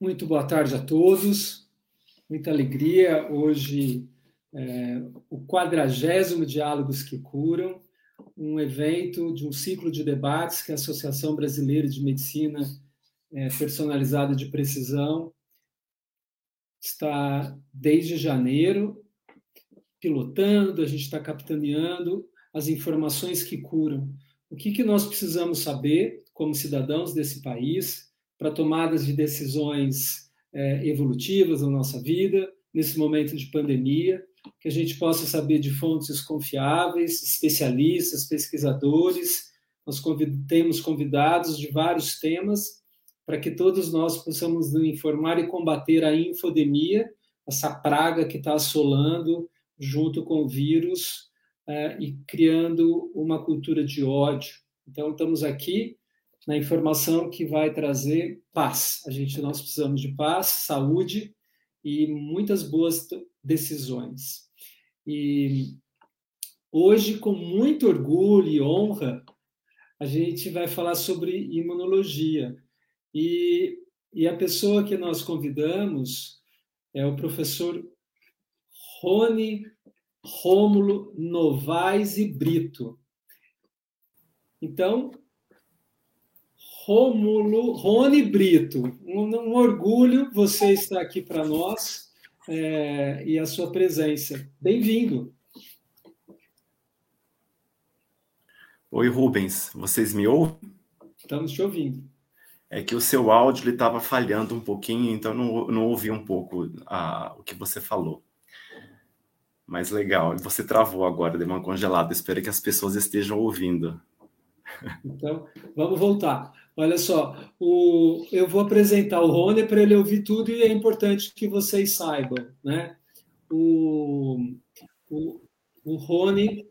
Muito boa tarde a todos. Muita alegria. Hoje, é, o quadragésimo Diálogos que Curam, um evento de um ciclo de debates que a Associação Brasileira de Medicina é, Personalizada de Precisão está desde janeiro pilotando, a gente está capitaneando as informações que curam. O que, que nós precisamos saber como cidadãos desse país para tomadas de decisões é, evolutivas na nossa vida, nesse momento de pandemia, que a gente possa saber de fontes confiáveis, especialistas, pesquisadores. Nós convid temos convidados de vários temas para que todos nós possamos nos informar e combater a infodemia, essa praga que está assolando junto com o vírus é, e criando uma cultura de ódio. Então, estamos aqui na informação que vai trazer paz. A gente nós precisamos de paz, saúde e muitas boas decisões. E hoje, com muito orgulho e honra, a gente vai falar sobre imunologia. E, e a pessoa que nós convidamos é o professor Rony Rômulo Novaes e Brito. Então, Rômulo, Rony Brito, um, um orgulho você estar aqui para nós é, e a sua presença. Bem-vindo. Oi, Rubens, vocês me ouvem? Estamos te ouvindo. É que o seu áudio estava falhando um pouquinho, então não, não ouvi um pouco a, o que você falou. Mas legal, você travou agora, deu uma congelada. Espero que as pessoas estejam ouvindo. Então, vamos voltar. Olha só, o, eu vou apresentar o Rony para ele ouvir tudo e é importante que vocês saibam, né? O, o, o Rony,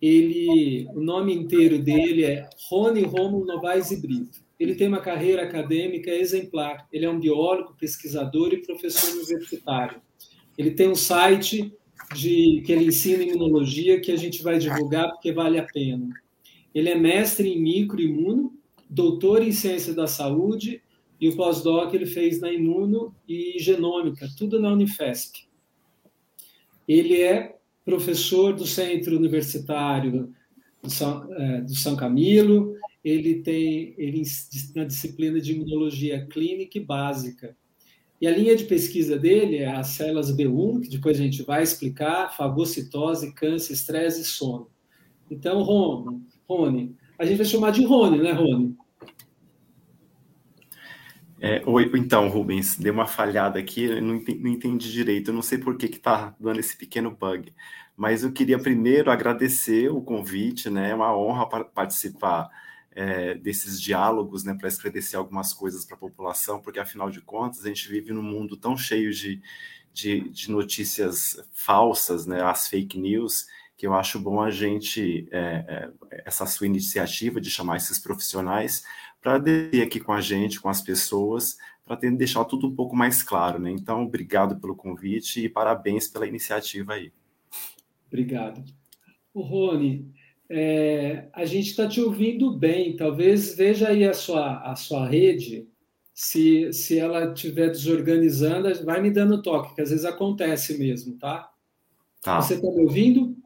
ele, o nome inteiro dele é Rony Romulo Novaes e Brito. Ele tem uma carreira acadêmica exemplar. Ele é um biólogo, pesquisador e professor universitário. Ele tem um site de que ele ensina imunologia que a gente vai divulgar porque vale a pena. Ele é mestre em microimuno, doutor em ciência da saúde e o pós-doc ele fez na Imuno e Genômica, tudo na Unifesp. Ele é professor do Centro Universitário do São, é, do São Camilo, ele tem ele na disciplina de imunologia clínica e básica. E a linha de pesquisa dele é as células B1, que depois a gente vai explicar, fagocitose, câncer, estresse e sono. Então, Rony, Rony, a gente vai chamar de Rony, né, Rony? É, então, Rubens, deu uma falhada aqui, eu não entendi, não entendi direito, eu não sei por que está dando esse pequeno bug, mas eu queria primeiro agradecer o convite, né? É uma honra participar é, desses diálogos, né, para esclarecer algumas coisas para a população, porque afinal de contas a gente vive num mundo tão cheio de, de, de notícias falsas, né, as fake news, que eu acho bom a gente, é, é, essa sua iniciativa de chamar esses profissionais para ter aqui com a gente, com as pessoas, para deixar tudo um pouco mais claro, né? Então, obrigado pelo convite e parabéns pela iniciativa aí. Obrigado. O Rony, é, a gente está te ouvindo bem. Talvez veja aí a sua, a sua rede. Se, se ela estiver desorganizando, vai me dando toque, que às vezes acontece mesmo, tá? tá. Você está me ouvindo?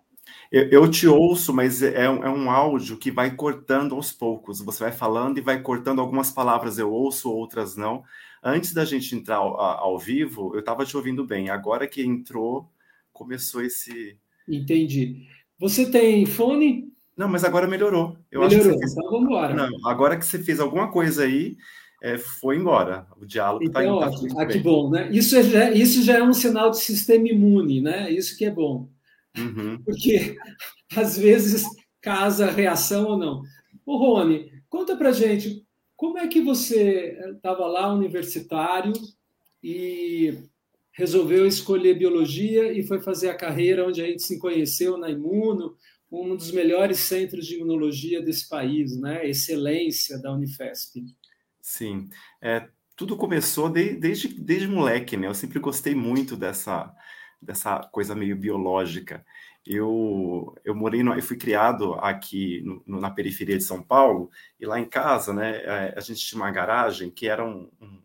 Eu, eu, te ouço, mas é, é, um áudio que vai cortando aos poucos. Você vai falando e vai cortando algumas palavras, eu ouço, outras não. Antes da gente entrar ao, ao vivo, eu estava te ouvindo bem. Agora que entrou, começou esse. Entendi. Você tem fone? Não, mas agora melhorou. Eu melhorou, fez... então vamos embora. Não, agora que você fez alguma coisa aí, é, foi embora. O diálogo está então, indo. Tá ah, que bom, né? Isso, é, isso já é um sinal de sistema imune, né? Isso que é bom. Uhum. Porque às vezes casa reação ou não. O Rony, conta pra gente, como é que você estava lá universitário e resolveu escolher biologia e foi fazer a carreira onde a gente se conheceu na Imuno, um dos melhores centros de imunologia desse país, né? Excelência da Unifesp. Sim, é, tudo começou de, desde, desde moleque, né? Eu sempre gostei muito dessa, dessa coisa meio biológica. Eu, eu morei, no, eu fui criado aqui no, na periferia de São Paulo e lá em casa, né? É, a gente tinha uma garagem que era um, um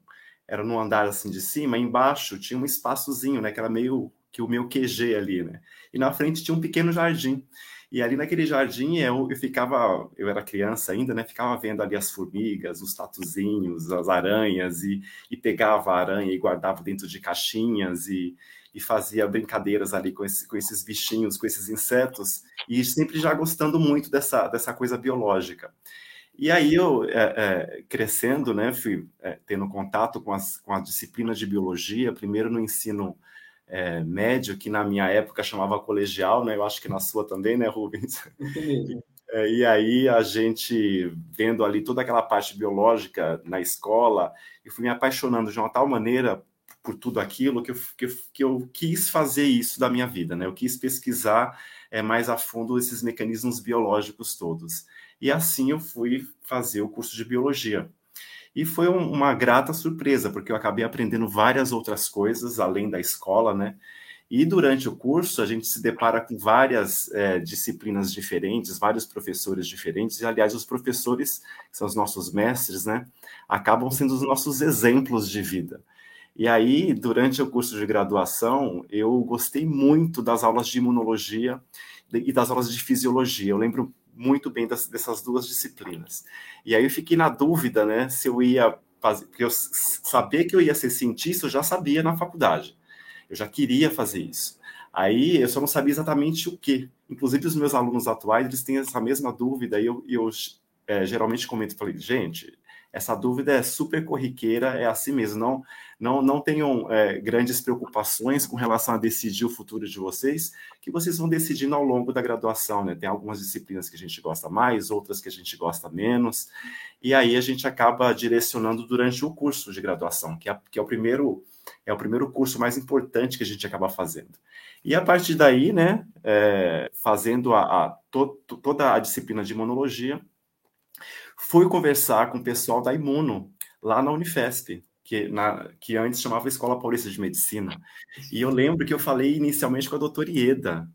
era no andar assim de cima, embaixo tinha um espaçozinho, né, que era meio que o meu QG ali, né? E na frente tinha um pequeno jardim. E ali naquele jardim eu, eu ficava, eu era criança ainda, né? Ficava vendo ali as formigas, os tatuzinhos, as aranhas, e, e pegava a aranha e guardava dentro de caixinhas e, e fazia brincadeiras ali com, esse, com esses bichinhos, com esses insetos, e sempre já gostando muito dessa, dessa coisa biológica. E aí eu, é, é, crescendo, né, fui é, tendo contato com as, com as disciplinas de biologia, primeiro no ensino é, médio, que na minha época chamava colegial, né, eu acho que na sua também, né, Rubens? É, e aí a gente vendo ali toda aquela parte biológica na escola, eu fui me apaixonando de uma tal maneira por tudo aquilo que eu, que que eu quis fazer isso da minha vida, né? Eu quis pesquisar é, mais a fundo esses mecanismos biológicos todos. E assim eu fui fazer o curso de biologia. E foi um, uma grata surpresa, porque eu acabei aprendendo várias outras coisas além da escola, né? E durante o curso a gente se depara com várias é, disciplinas diferentes, vários professores diferentes, e aliás, os professores, que são os nossos mestres, né, acabam sendo os nossos exemplos de vida. E aí, durante o curso de graduação, eu gostei muito das aulas de imunologia e das aulas de fisiologia. Eu lembro muito bem das, dessas duas disciplinas. E aí eu fiquei na dúvida, né, se eu ia fazer, porque eu saber que eu ia ser cientista, eu já sabia na faculdade. Eu já queria fazer isso. Aí eu só não sabia exatamente o que. Inclusive os meus alunos atuais, eles têm essa mesma dúvida e eu, eu é, geralmente comento, falei, gente, essa dúvida é super corriqueira, é assim mesmo. Não, não, não tenham é, grandes preocupações com relação a decidir o futuro de vocês, que vocês vão decidindo ao longo da graduação. Né? Tem algumas disciplinas que a gente gosta mais, outras que a gente gosta menos, e aí a gente acaba direcionando durante o curso de graduação, que é, que é o primeiro é o primeiro curso mais importante que a gente acaba fazendo. E a partir daí, né, é, fazendo a, a to, toda a disciplina de imunologia, fui conversar com o pessoal da Imuno, lá na Unifesp, que, na, que antes chamava Escola Paulista de Medicina. E eu lembro que eu falei inicialmente com a doutora Ieda,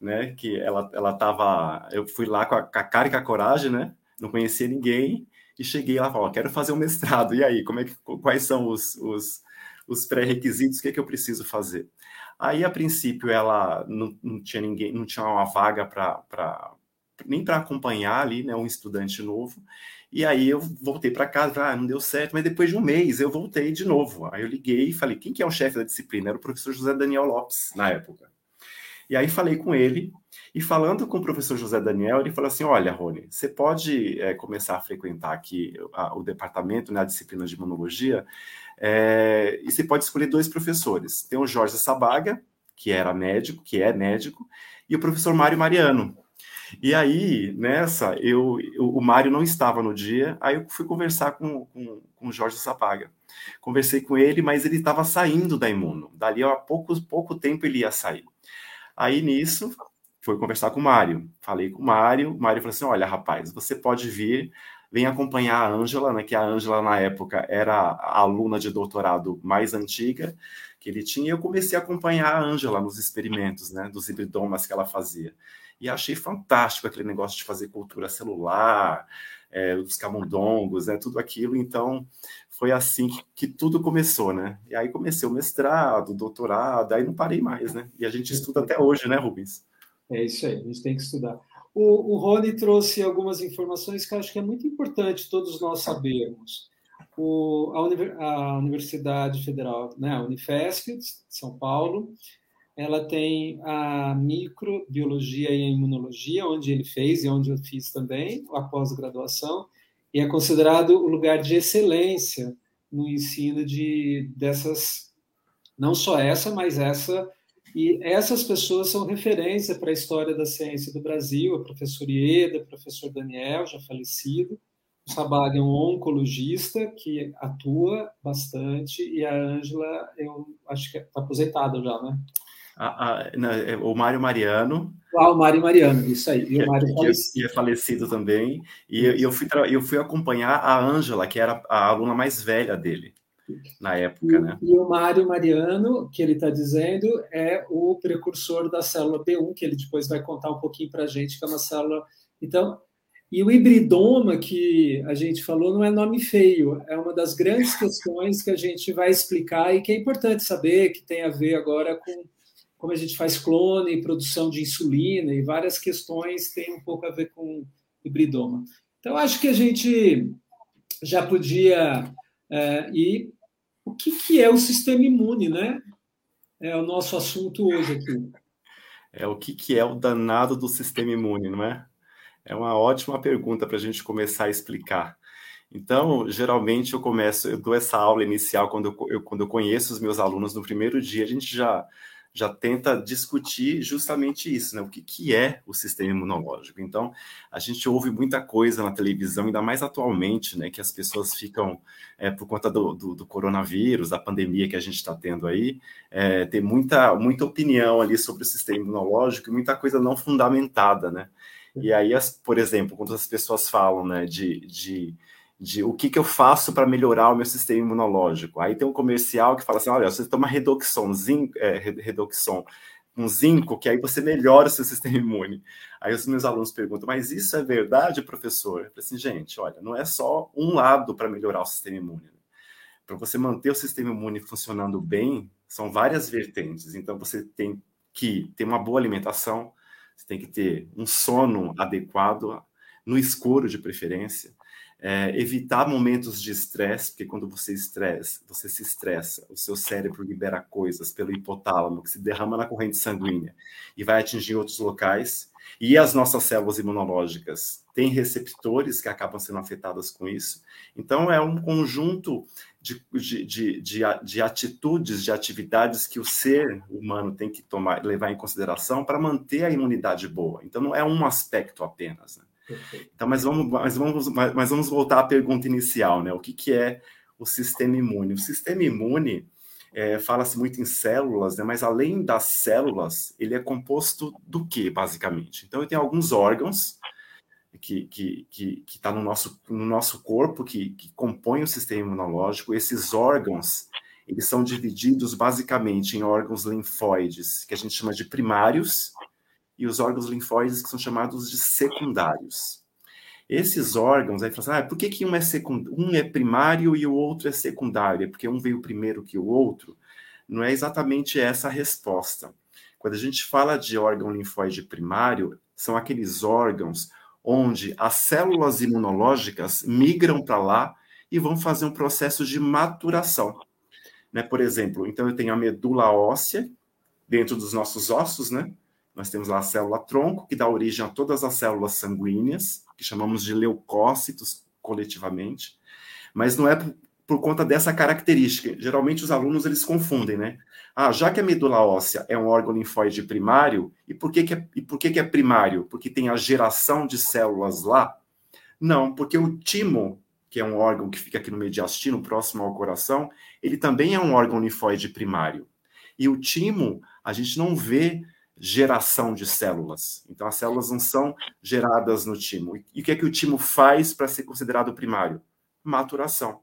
né, que ela ela estava, eu fui lá com a, com a, cara e com a coragem, né, não conhecia ninguém, e cheguei lá e falei, quero fazer um mestrado, e aí, como é que, quais são os, os, os pré-requisitos, o que é que eu preciso fazer? Aí, a princípio, ela não, não tinha ninguém, não tinha uma vaga para nem para acompanhar ali, né, um estudante novo. E aí eu voltei para casa, ah, não deu certo, mas depois de um mês eu voltei de novo. Aí eu liguei e falei, quem que é o chefe da disciplina? Era o professor José Daniel Lopes, na época. E aí falei com ele, e falando com o professor José Daniel, ele falou assim, olha, Rony, você pode é, começar a frequentar aqui a, o departamento, né, a disciplina de imunologia, é, e você pode escolher dois professores. Tem o Jorge Sabaga, que era médico, que é médico, e o professor Mário Mariano, e aí, nessa, eu, eu, o Mário não estava no dia, aí eu fui conversar com, com, com o Jorge Sapaga. Conversei com ele, mas ele estava saindo da Imuno. Dali a pouco, pouco tempo ele ia sair. Aí nisso, fui conversar com o Mário. Falei com o Mário, o Mário falou assim: olha, rapaz, você pode vir, vem acompanhar a Ângela, né? Que a Ângela, na época, era a aluna de doutorado mais antiga que ele tinha, e eu comecei a acompanhar a Ângela nos experimentos, né? Dos hibridomas que ela fazia. E achei fantástico aquele negócio de fazer cultura celular, é, os camundongos, né, tudo aquilo. Então, foi assim que, que, tudo começou, né? E aí comecei o mestrado, o doutorado, aí não parei mais, né? E a gente estuda até hoje, né, Rubens? É isso aí, a gente tem que estudar. O, o Rony trouxe algumas informações que acho que é muito importante todos nós sabermos. O, a, a, Universidade Federal, né, a Unifesp, de São Paulo, ela tem a microbiologia e a imunologia, onde ele fez e onde eu fiz também, a pós-graduação, e é considerado o lugar de excelência no ensino de dessas, não só essa, mas essa, e essas pessoas são referência para a história da ciência do Brasil, a professora Ieda, o professor Daniel, já falecido, o Sabag é um oncologista que atua bastante, e a Ângela, eu acho que está aposentada já, né? A, a, é, o Mário Mariano. Ah, o Mário Mariano, isso aí. E o Mário que, falecido. é falecido também. E eu, eu, fui, eu fui acompanhar a Ângela, que era a aluna mais velha dele na época, e, né? E o Mário Mariano, que ele está dizendo, é o precursor da célula B1, que ele depois vai contar um pouquinho para a gente, que é uma célula. Então, E o hibridoma que a gente falou não é nome feio, é uma das grandes questões que a gente vai explicar e que é importante saber, que tem a ver agora com como a gente faz clone e produção de insulina e várias questões têm um pouco a ver com hibridoma. Então, acho que a gente já podia é, ir. O que, que é o sistema imune, né? É o nosso assunto hoje aqui. É o que, que é o danado do sistema imune, não é? É uma ótima pergunta para a gente começar a explicar. Então, geralmente eu começo, eu dou essa aula inicial quando eu, eu, quando eu conheço os meus alunos no primeiro dia, a gente já já tenta discutir justamente isso, né? O que, que é o sistema imunológico. Então, a gente ouve muita coisa na televisão, ainda mais atualmente, né? Que as pessoas ficam, é, por conta do, do, do, coronavírus, da pandemia que a gente está tendo aí, é, tem muita, muita opinião ali sobre o sistema imunológico e muita coisa não fundamentada, né? E aí, as, por exemplo, quando as pessoas falam, né, de, de de o que, que eu faço para melhorar o meu sistema imunológico. Aí tem um comercial que fala assim: olha, você toma redoxon, zinco, é, redoxon, um zinco, que aí você melhora o seu sistema imune. Aí os meus alunos perguntam: mas isso é verdade, professor? Eu assim, gente, olha, não é só um lado para melhorar o sistema imune. Para você manter o sistema imune funcionando bem, são várias vertentes. Então você tem que ter uma boa alimentação, você tem que ter um sono adequado, no escuro de preferência é, evitar momentos de estresse, porque quando você estressa, você se estressa, o seu cérebro libera coisas pelo hipotálamo que se derrama na corrente sanguínea e vai atingir outros locais. E as nossas células imunológicas têm receptores que acabam sendo afetadas com isso. Então, é um conjunto de, de, de, de, de atitudes, de atividades que o ser humano tem que tomar, levar em consideração para manter a imunidade boa. Então, não é um aspecto apenas. Né? Então, mas vamos, mas, vamos, mas vamos voltar à pergunta inicial, né? O que, que é o sistema imune? O sistema imune é, fala-se muito em células, né? Mas além das células, ele é composto do que, basicamente? Então, ele tem alguns órgãos que que que está no nosso no nosso corpo que, que compõem o sistema imunológico. Esses órgãos eles são divididos basicamente em órgãos linfóides que a gente chama de primários e os órgãos linfóides que são chamados de secundários. Esses órgãos, aí fala assim, ah, por que, que um, é um é primário e o outro é secundário? É porque um veio primeiro que o outro? Não é exatamente essa a resposta. Quando a gente fala de órgão linfóide primário, são aqueles órgãos onde as células imunológicas migram para lá e vão fazer um processo de maturação. Né? Por exemplo, então eu tenho a medula óssea dentro dos nossos ossos, né? Nós temos lá a célula tronco, que dá origem a todas as células sanguíneas, que chamamos de leucócitos coletivamente, mas não é por, por conta dessa característica. Geralmente os alunos eles confundem, né? Ah, já que a medula óssea é um órgão linfóide primário, e por que, que, é, e por que, que é primário? Porque tem a geração de células lá? Não, porque o timo, que é um órgão que fica aqui no mediastino, próximo ao coração, ele também é um órgão linfóide primário. E o timo, a gente não vê geração de células. Então, as células não são geradas no timo. E o que é que o timo faz para ser considerado primário? Maturação.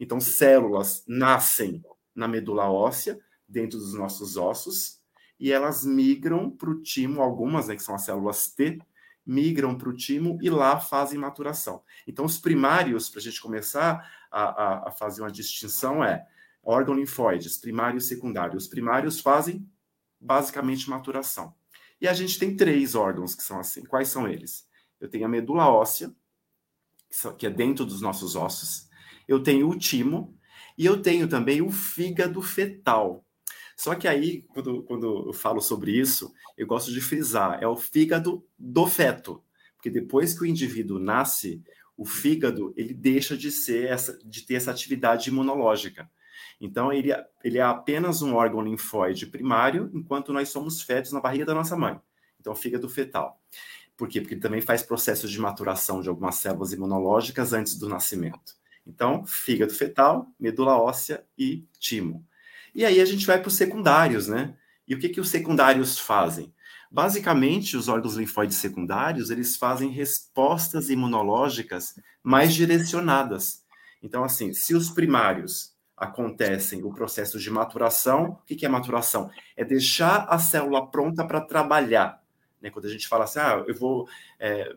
Então, células nascem na medula óssea, dentro dos nossos ossos, e elas migram para o timo, algumas, né, que são as células T, migram para o timo e lá fazem maturação. Então, os primários, para a gente começar a, a, a fazer uma distinção, é órgão linfóides, primário e secundário. Os primários fazem basicamente maturação. E a gente tem três órgãos que são assim. Quais são eles? Eu tenho a medula óssea, que é dentro dos nossos ossos. Eu tenho o timo e eu tenho também o fígado fetal. Só que aí, quando, quando eu falo sobre isso, eu gosto de frisar, é o fígado do feto. Porque depois que o indivíduo nasce, o fígado ele deixa de ser essa, de ter essa atividade imunológica. Então, ele, é, ele é apenas um órgão linfóide primário, enquanto nós somos fetos na barriga da nossa mãe. Então, fígado fetal. Por quê? Porque ele também faz processos de maturação de algumas células imunológicas antes do nascimento. Então, fígado fetal, medula óssea e timo. E aí a gente vai para os secundários, né? E o que, que os secundários fazem? Basicamente, os órgãos linfóides secundários, eles fazem respostas imunológicas mais direcionadas. Então, assim, se os primários acontecem o processo de maturação. O que é maturação? É deixar a célula pronta para trabalhar. Né? Quando a gente fala assim, ah, eu vou é,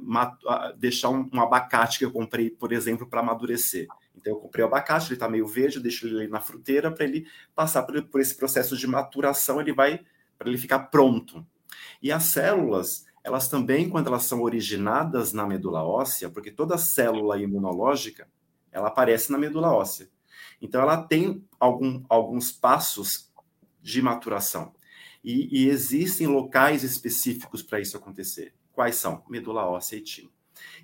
deixar um, um, abacate que eu comprei, por exemplo, para amadurecer. Então, eu comprei o abacate, ele está meio verde, eu deixo ele na fruteira para ele passar por, por, esse processo de maturação, ele vai para ele ficar pronto. E as células, elas também, quando elas são originadas na medula óssea, porque toda célula imunológica, ela aparece na medula óssea. Então, ela tem algum, alguns passos de maturação. E, e existem locais específicos para isso acontecer. Quais são? Medula óssea e timo.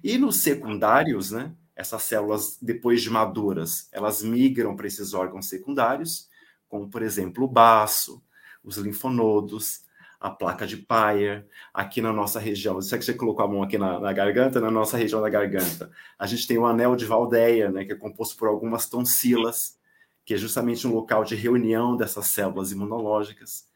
E nos secundários, né, essas células, depois de maduras, elas migram para esses órgãos secundários, como, por exemplo, o baço, os linfonodos, a placa de Peyer, aqui na nossa região. Você que você colocou a mão aqui na, na, garganta, na nossa região da garganta. A gente tem o anel de Valdeia, né, que é composto por algumas tonsilas, que é justamente um local de reunião dessas células imunológicas.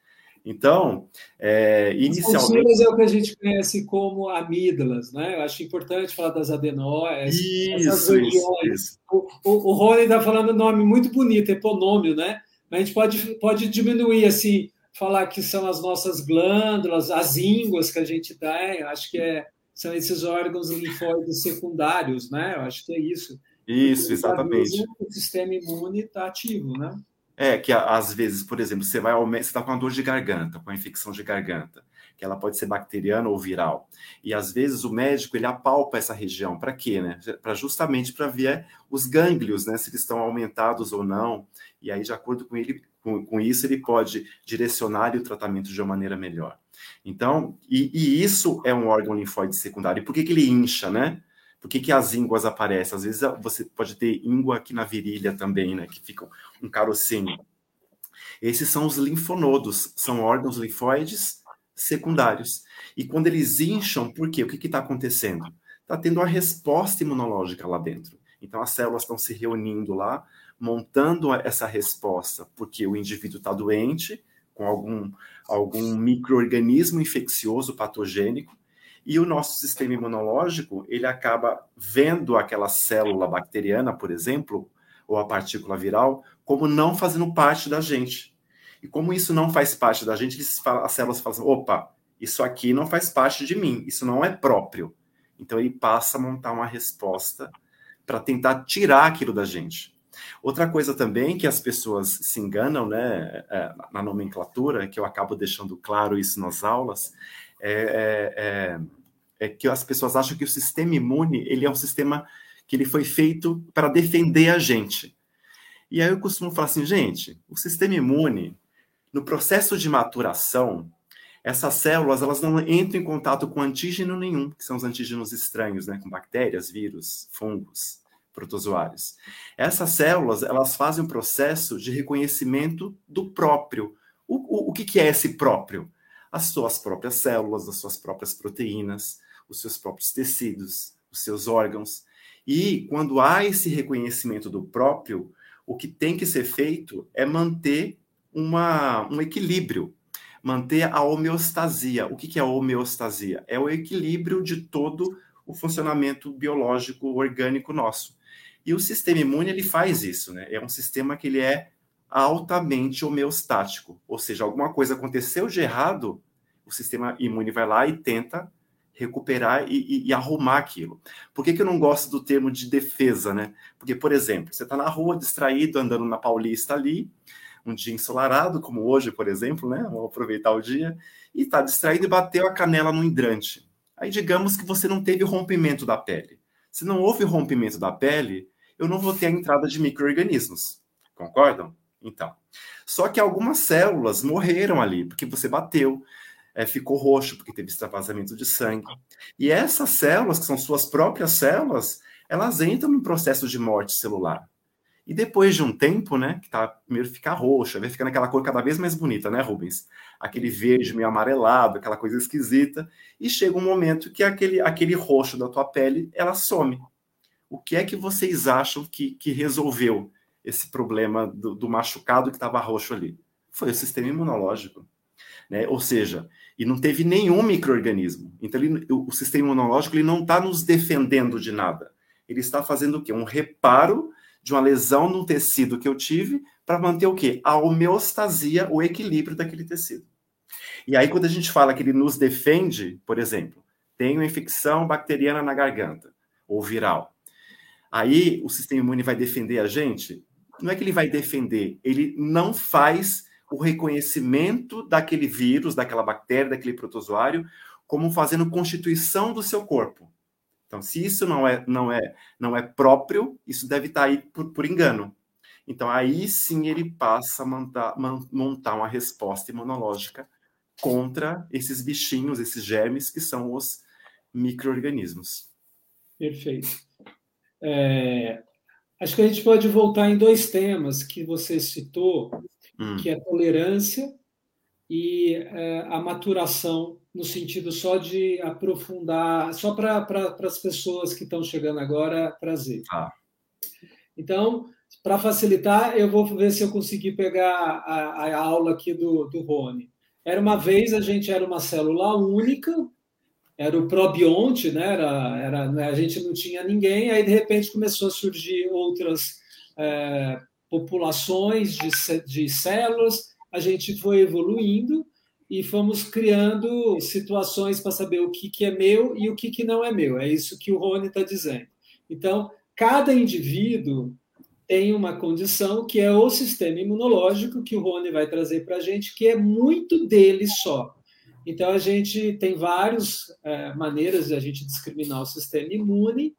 Então, é, inicialmente. As é o que a gente conhece como amígdalas, né? Eu acho importante falar das adenóides, isso. Isso, isso. O, o, o Rony está falando um nome muito bonito, eponômio, né? Mas a gente pode, pode diminuir, assim, falar que são as nossas glândulas, as ínguas que a gente tem, acho que é, são esses órgãos linfóides secundários, né? Eu acho que é isso. Isso, exatamente. O sistema imune está ativo, né? É, que às vezes, por exemplo, você vai você está com uma dor de garganta, com uma infecção de garganta, que ela pode ser bacteriana ou viral. E às vezes o médico ele apalpa essa região. Para quê, né? Para justamente para ver os gânglios, né? Se eles estão aumentados ou não. E aí, de acordo com ele, com, com isso, ele pode direcionar o tratamento de uma maneira melhor. Então, e, e isso é um órgão linfóide secundário. E por que, que ele incha, né? Por que, que as ínguas aparecem? Às vezes você pode ter íngua aqui na virilha também, né? Que ficam um carocínio. Esses são os linfonodos, são órgãos linfóides secundários. E quando eles incham, por quê? O que está acontecendo? Está tendo uma resposta imunológica lá dentro. Então as células estão se reunindo lá, montando essa resposta, porque o indivíduo está doente, com algum, algum microorganismo infeccioso patogênico, e o nosso sistema imunológico, ele acaba vendo aquela célula bacteriana, por exemplo, ou a partícula viral, como não fazendo parte da gente. E como isso não faz parte da gente, as células falam assim, opa, isso aqui não faz parte de mim, isso não é próprio. Então ele passa a montar uma resposta para tentar tirar aquilo da gente. Outra coisa também que as pessoas se enganam, né, é, na nomenclatura, que eu acabo deixando claro isso nas aulas, é, é, é é que as pessoas acham que o sistema imune ele é um sistema que ele foi feito para defender a gente. E aí eu costumo falar assim, gente, o sistema imune, no processo de maturação, essas células elas não entram em contato com antígeno nenhum, que são os antígenos estranhos, né, com bactérias, vírus, fungos, protozoários. Essas células elas fazem um processo de reconhecimento do próprio. O, o, o que, que é esse próprio? As suas próprias células, as suas próprias proteínas, os seus próprios tecidos, os seus órgãos. E quando há esse reconhecimento do próprio, o que tem que ser feito é manter uma, um equilíbrio, manter a homeostasia. O que, que é a homeostasia? É o equilíbrio de todo o funcionamento biológico orgânico nosso. E o sistema imune ele faz isso, né? É um sistema que ele é altamente homeostático, ou seja, alguma coisa aconteceu de errado, o sistema imune vai lá e tenta recuperar e, e, e, arrumar aquilo. Por que, que eu não gosto do termo de defesa, né? Porque, por exemplo, você está na rua distraído, andando na Paulista ali, um dia ensolarado, como hoje, por exemplo, né? Vamos aproveitar o dia, e está distraído e bateu a canela no hidrante. Aí, digamos que você não teve rompimento da pele. Se não houve rompimento da pele, eu não vou ter a entrada de micro-organismos. Concordam? Então. Só que algumas células morreram ali, porque você bateu, é, ficou roxo, porque teve extravasamento de sangue. E essas células, que são suas próprias células, elas entram no processo de morte celular. E depois de um tempo, né, que tá, primeiro fica roxa, vai ficando aquela cor cada vez mais bonita, né, Rubens? Aquele verde meio amarelado, aquela coisa esquisita, e chega um momento que aquele, aquele roxo da tua pele, ela some. O que é que vocês acham que, que resolveu esse problema do, do machucado que estava roxo ali? Foi o sistema imunológico. Né? Ou seja, e não teve nenhum microorganismo. Então, ele, o, sistema imunológico ele não está nos defendendo de nada. Ele está fazendo o quê? Um reparo de uma lesão no tecido que eu tive para manter o quê? A homeostasia, o equilíbrio daquele tecido. E aí, quando a gente fala que ele nos defende, por exemplo, tem uma infecção bacteriana na garganta, ou viral. Aí o sistema imune vai defender a gente? Não é que ele vai defender, ele não faz o reconhecimento daquele vírus, daquela bactéria, daquele protozoário, como fazendo constituição do seu corpo. Então, se isso não é, não é, não é próprio, isso deve estar aí por, por engano. Então, aí sim ele passa a montar, montar uma resposta imunológica contra esses bichinhos, esses germes, que são os micro-organismos. Perfeito. É, acho que a gente pode voltar em dois temas que você citou, hum. que é a tolerância e é, a maturação, no sentido só de aprofundar, só para pra, as pessoas que estão chegando agora trazer. Ah. Então, para facilitar, eu vou ver se eu conseguir pegar a, a aula aqui do, do Rony. Era uma vez, a gente era uma célula única, era o probionte, né? Era, era, né, a gente não tinha ninguém, aí de repente começou a surgir outras é, populações de, de células, a gente foi evoluindo e fomos criando situações para saber o que, que é meu e o que, que não é meu. É isso que o Rony está dizendo. Então, cada indivíduo tem uma condição que é o sistema imunológico, que o Rony vai trazer para a gente, que é muito dele só. Então, a gente tem várias é, maneiras de a gente discriminar o sistema imune,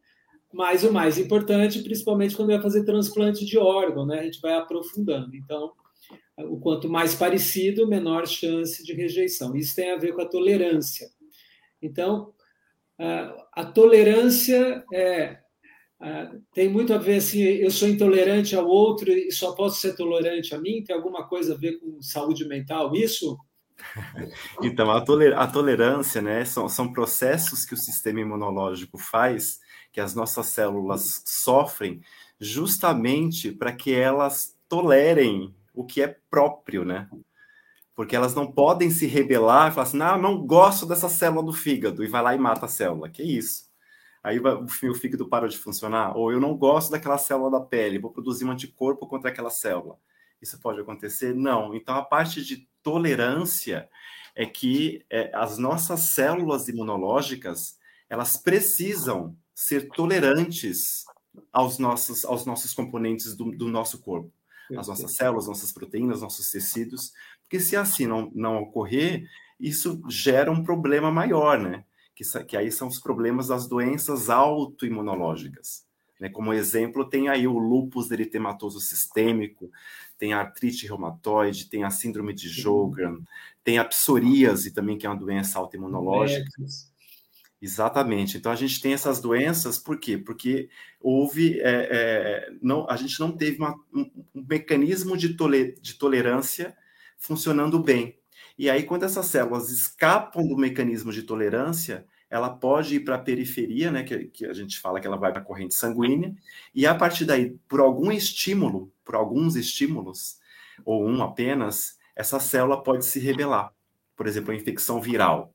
mas o mais importante, principalmente quando vai fazer transplante de órgão, né? A gente vai aprofundando. Então, o quanto mais parecido, menor chance de rejeição. Isso tem a ver com a tolerância. Então, a tolerância é, tem muito a ver assim, eu sou intolerante ao outro e só posso ser tolerante a mim? Tem alguma coisa a ver com saúde mental isso? Então, a, toler a tolerância, né, são, são processos que o sistema imunológico faz, que as nossas células sofrem, justamente para que elas tolerem o que é próprio, né? Porque elas não podem se rebelar e falar assim, não, não gosto dessa célula do fígado, e vai lá e mata a célula. Que isso? Aí o fígado para de funcionar. Ou eu não gosto daquela célula da pele, vou produzir um anticorpo contra aquela célula. Isso pode acontecer? Não. Então, a parte de tolerância é que é, as nossas células imunológicas elas precisam ser tolerantes aos nossos, aos nossos componentes do, do nosso corpo, as nossas células, nossas proteínas, nossos tecidos, porque se assim não, não ocorrer, isso gera um problema maior, né? Que, que aí são os problemas das doenças autoimunológicas. Né? Como exemplo, tem aí o lúpus eritematoso sistêmico, tem a artrite reumatoide, tem a síndrome de Sjögren, tem a psoríase também, que é uma doença autoimunológica. Exatamente. Então a gente tem essas doenças, por quê? Porque houve, é, é, não, a gente não teve uma, um, um, mecanismo de, tole, de tolerância funcionando bem. E aí, quando essas células escapam do mecanismo de tolerância, ela pode ir para a periferia, né, que, que, a gente fala que ela vai para a corrente sanguínea, e a partir daí, por algum estímulo, por alguns estímulos, ou um apenas, essa célula pode se rebelar. Por exemplo, a infecção viral.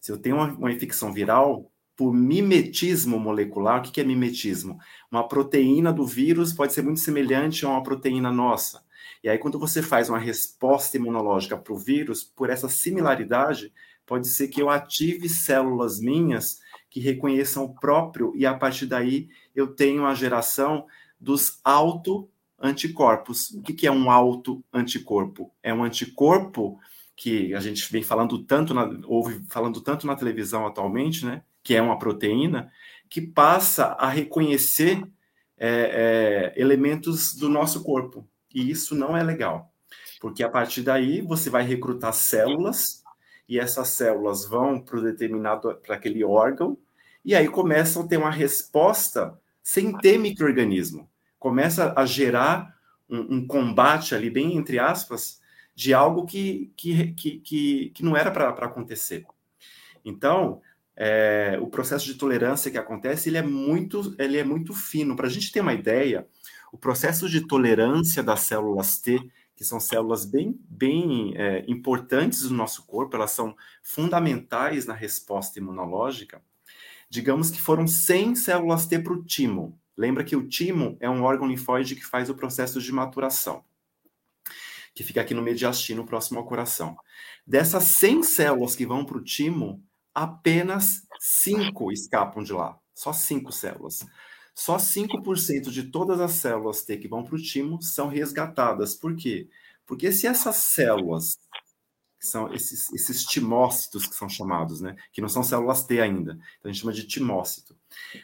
Se eu tenho uma, uma infecção viral, por mimetismo molecular, o que é mimetismo? Uma proteína do vírus pode ser muito semelhante a uma proteína nossa. E aí, quando você faz uma resposta imunológica para o vírus, por essa similaridade, pode ser que eu ative células minhas que reconheçam o próprio e a partir daí eu tenho a geração dos auto-anticorpos. O que, é um auto-anticorpo? É um anticorpo que a gente vem falando tanto, na, ouve falando tanto na televisão atualmente, né? Que é uma proteína que passa a reconhecer é, é, elementos do nosso corpo. E isso não é legal, porque a partir daí você vai recrutar células e essas células vão para determinado para aquele órgão e aí começam a ter uma resposta sem ter microorganismo. Começa a gerar um, um combate ali bem entre aspas de algo que que, que, que, que não era para acontecer. Então é, o processo de tolerância que acontece ele é muito ele é muito fino. Para a gente ter uma ideia, o processo de tolerância das células T que são células bem, bem é, importantes do nosso corpo, elas são fundamentais na resposta imunológica. Digamos que foram 100 células T para o timo. Lembra que o timo é um órgão linfóide que faz o processo de maturação. que fica aqui no mediastino, próximo ao coração. Dessas 100 células que vão para o timo, apenas 5 escapam de lá. Só 5 células. Só 5% de todas as células T que vão para o timo são resgatadas. Por quê? Porque se essas células, que são esses, esses timócitos que são chamados, né? Que não são células T ainda, então a gente chama de timócito.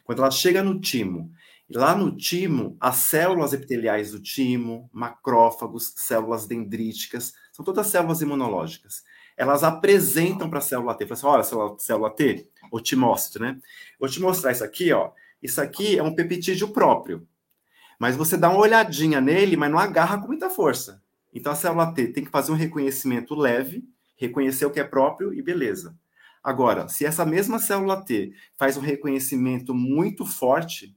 Quando ela chega no timo, lá no timo, as células epiteliais do timo, macrófagos, células dendríticas, são todas células imunológicas. Elas apresentam para a célula T. Falam assim, olha, célula, célula T, o timócito, né? Vou te mostrar isso aqui, ó. Isso aqui é um peptídeo próprio. Mas você dá uma olhadinha nele, mas não agarra com muita força. Então a célula T tem que fazer um reconhecimento leve, reconhecer o que é próprio e beleza. Agora, se essa mesma célula T faz um reconhecimento muito forte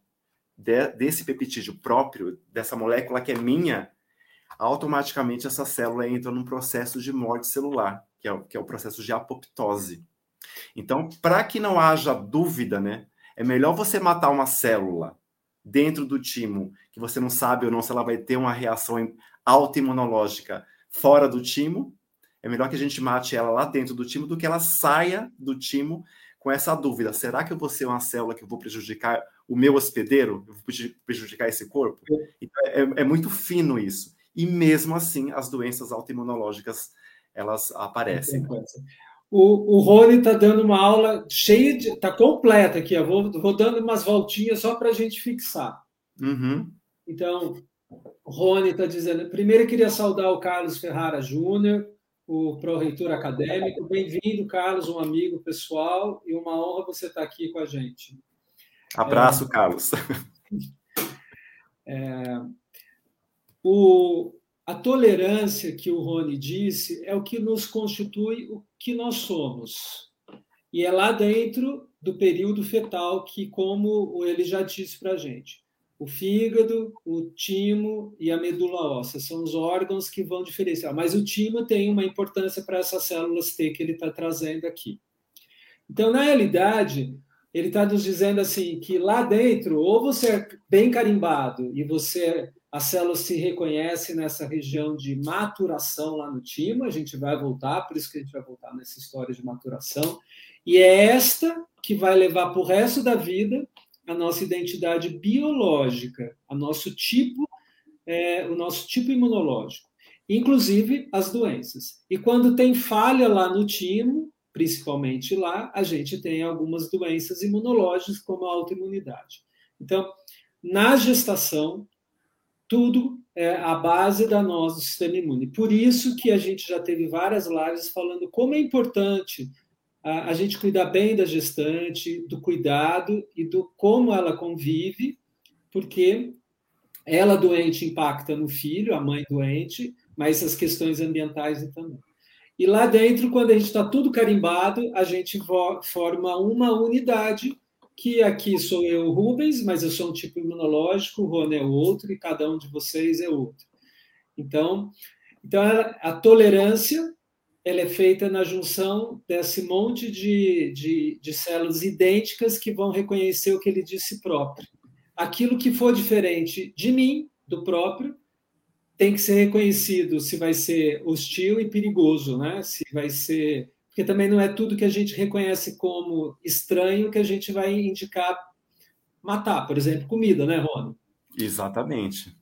de, desse peptídeo próprio, dessa molécula que é minha, automaticamente essa célula entra num processo de morte celular, que é, que é o processo de apoptose. Então, para que não haja dúvida, né, é melhor você matar uma célula dentro do timo, que você não sabe ou não se ela vai ter uma reação autoimunológica fora do timo, é melhor que a gente mate ela lá dentro do timo do que ela saia do timo com essa dúvida: será que eu vou ser uma célula que eu vou prejudicar o meu hospedeiro? Eu vou prejudicar esse corpo? Então, é, é muito fino isso. E mesmo assim, as doenças autoimunológicas elas aparecem. O, o Rony está dando uma aula cheia de. Está completa aqui, eu vou, vou dando umas voltinhas só para a gente fixar. Uhum. Então, o Rony está dizendo. Primeiro, eu queria saudar o Carlos Ferrara Júnior, o pró-reitor acadêmico. Bem-vindo, Carlos, um amigo pessoal, e uma honra você estar tá aqui com a gente. Abraço, é, Carlos. É, o, a tolerância que o Rony disse é o que nos constitui o que nós somos. E é lá dentro do período fetal que, como ele já disse para a gente, o fígado, o timo e a medula óssea são os órgãos que vão diferenciar. Mas o timo tem uma importância para essas células T que ele está trazendo aqui. Então, na realidade, ele está nos dizendo assim que lá dentro, ou você é bem carimbado e você a célula se reconhece nessa região de maturação lá no timo, a gente vai voltar, por isso que a gente vai voltar nessa história de maturação, e é esta que vai levar para o resto da vida a nossa identidade biológica, a nosso tipo, é, o nosso tipo imunológico, inclusive as doenças. E quando tem falha lá no timo, principalmente lá, a gente tem algumas doenças imunológicas, como a autoimunidade. Então, na gestação, tudo é a base da nosso sistema imune. Por isso que a gente já teve várias lives falando como é importante a, a gente cuidar bem da gestante, do cuidado e do como ela convive, porque ela doente impacta no filho, a mãe doente, mas as questões ambientais também. E lá dentro, quando a gente está tudo carimbado, a gente forma uma unidade que aqui sou eu, Rubens, mas eu sou um tipo imunológico, o Rony é outro e cada um de vocês é outro. Então, então a tolerância ela é feita na junção desse monte de, de, de células idênticas que vão reconhecer o que ele disse próprio. Aquilo que for diferente de mim, do próprio, tem que ser reconhecido se vai ser hostil e perigoso, né? Se vai ser porque também não é tudo que a gente reconhece como estranho que a gente vai indicar matar, por exemplo, comida, né, Rony? Exatamente.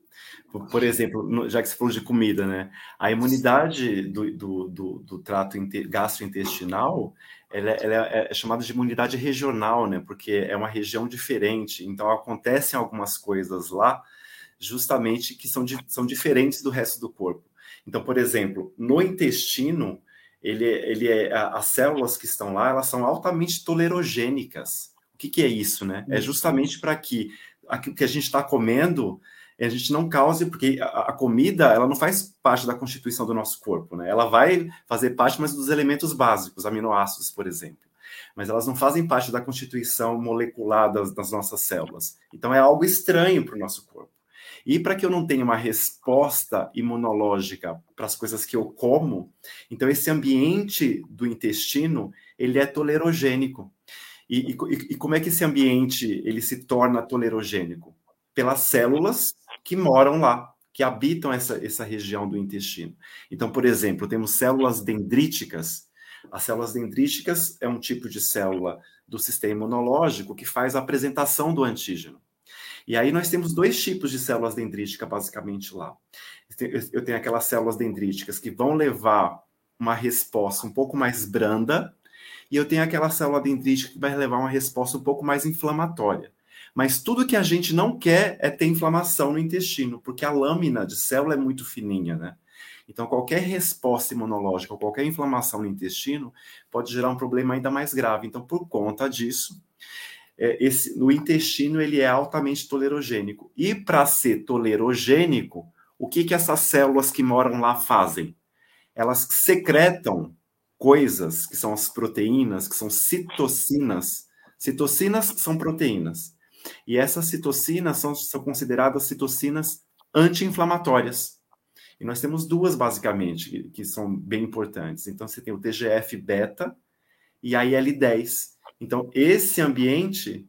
Por exemplo, já que você falou de comida, né? A imunidade do, do, do, do trato gastrointestinal ela, é, ela é, é chamada de imunidade regional, né? Porque é uma região diferente. Então, acontecem algumas coisas lá, justamente que são, são diferentes do resto do corpo. Então, por exemplo, no intestino, ele, ele é, as células que estão lá, elas são altamente tolerogênicas. O que, que é isso, né? É justamente para que aquilo que a gente está comendo a gente não cause, porque a, a, comida ela não faz parte da constituição do nosso corpo, né? Ela vai fazer parte, mas dos elementos básicos, aminoácidos, por exemplo. Mas elas não fazem parte da constituição molecular das, das nossas células. Então é algo estranho para o nosso corpo. E para que eu não tenha uma resposta imunológica para as coisas que eu como, então esse ambiente do intestino, ele é tolerogênico. E, e, e como é que esse ambiente ele se torna tolerogênico? Pelas células que moram lá. que habitam essa, essa região do intestino. Então, por exemplo, temos células dendríticas. As células dendríticas é um tipo de célula do sistema imunológico que faz a apresentação do antígeno. E aí nós temos dois tipos de células dendríticas, basicamente, lá. Eu tenho aquelas células dendríticas que vão levar uma resposta um pouco mais branda, e eu tenho aquela célula dendrítica que vai levar uma resposta um pouco mais inflamatória. Mas tudo que a gente não quer é ter inflamação no intestino, porque a lâmina de célula é muito fininha, né? Então, qualquer resposta imunológica, qualquer inflamação no intestino, pode gerar um problema ainda mais grave. Então, por conta disso, é, esse, no intestino ele é altamente tolerogênico. E para ser tolerogênico, o que, que essas células que moram lá fazem? Elas secretam coisas que são as proteínas, que são citocinas. Citocinas são proteínas. E essas citocinas são, são consideradas citocinas anti-inflamatórias. E nós temos duas, basicamente, que, que, são bem importantes. Então, você tem o TGF-beta e a IL-10. Então, esse ambiente,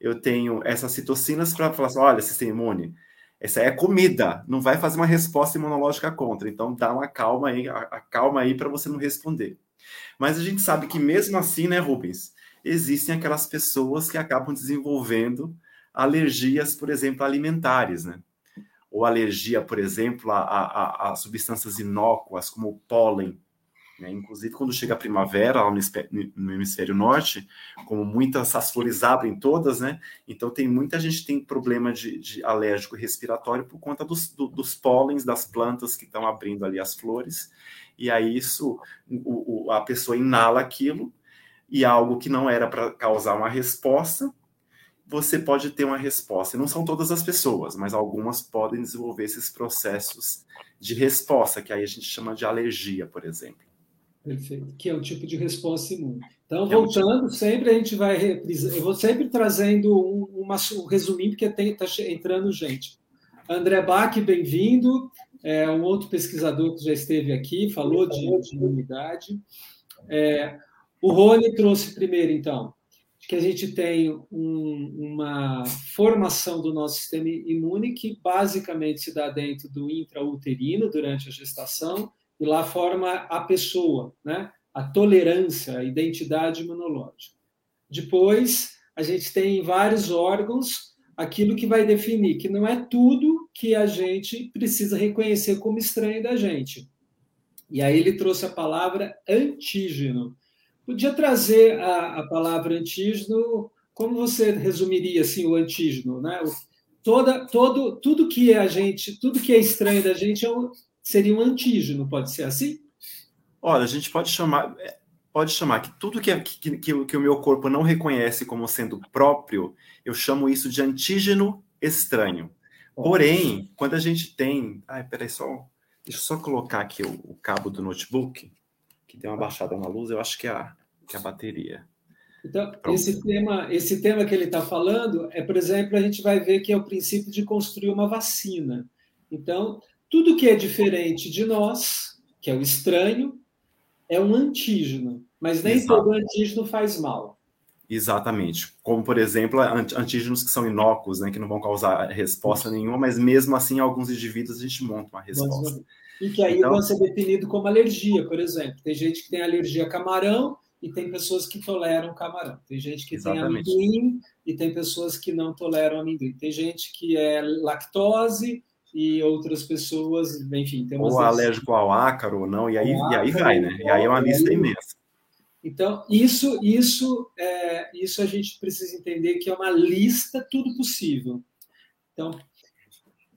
eu tenho essas citocinas para falar assim, olha, sistema imune, essa é comida, não vai fazer uma resposta imunológica contra. Então, dá uma calma aí, acalma aí para você não responder. Mas a gente sabe que mesmo assim, né, Rubens, existem aquelas pessoas que acabam desenvolvendo alergias, por exemplo, alimentares, né? Ou alergia, por exemplo, a, a, a substâncias inócuas, como o pólen. Né? Inclusive, quando chega a primavera, lá no, hemisfério norte, como muitas, as flores abrem todas, né? Então, tem muita gente tem problema de, de alérgico respiratório por conta dos, do, dos pólens das plantas que estão abrindo ali as flores. E aí, isso, o, o, a pessoa inala aquilo, e algo que não era para causar uma resposta, você pode ter uma resposta. Não são todas as pessoas, mas algumas podem desenvolver esses processos de resposta, que aí a gente chama de alergia, por exemplo. Perfeito, que é o tipo de resposta imune. Então, voltando, é um tipo... sempre a gente vai reprisar, eu vou sempre trazendo um, uma, um resuminho, porque está entrando gente. André Bach, bem-vindo. É um outro pesquisador que já esteve aqui, falou de, de imunidade. É, o Rony trouxe primeiro, então, que a gente tem um, uma formação do nosso sistema imune que basicamente se dá dentro do intrauterino durante a gestação e lá forma a pessoa, né? a tolerância, a identidade imunológica. Depois, a gente tem em vários órgãos aquilo que vai definir que não é tudo que a gente precisa reconhecer como estranho da gente. E aí ele trouxe a palavra antígeno. Podia trazer a, a palavra antígeno, como você resumiria assim o antígeno, né? Toda, todo, tudo que a gente, tudo que é estranho da gente é um, seria um antígeno, pode ser assim? Olha, a gente pode chamar, pode chamar que tudo que, é, que, que, que o meu corpo não reconhece como sendo próprio, eu chamo isso de antígeno estranho. Porém, quando a gente tem. Ai, peraí, só. Deixa eu só colocar aqui o, o cabo do notebook que deu uma baixada na luz, eu acho que é a, que é a bateria. Então, esse tema, esse tema que ele está falando é, por exemplo, a gente vai ver que é o princípio de construir uma vacina. Então, tudo que é diferente de nós, que é o estranho, é um antígeno, mas nem Exato. todo antígeno faz mal. Exatamente. Como, por exemplo, antígenos que são inócuos, né, que não vão causar resposta nenhuma, mas mesmo assim, alguns indivíduos a gente monta uma resposta. E que aí então, vai ser definido como alergia, por exemplo. Tem gente que tem alergia a camarão e tem pessoas que toleram camarão. Tem gente que exatamente. tem amendoim e tem pessoas que não toleram amendoim. Tem gente que é lactose e outras pessoas, enfim. Tem ou alérgico ao ácaro ou não, e aí, e aí vai, né? E aí é uma lista imensa. Então, isso, isso, é, isso a gente precisa entender que é uma lista tudo possível. Então,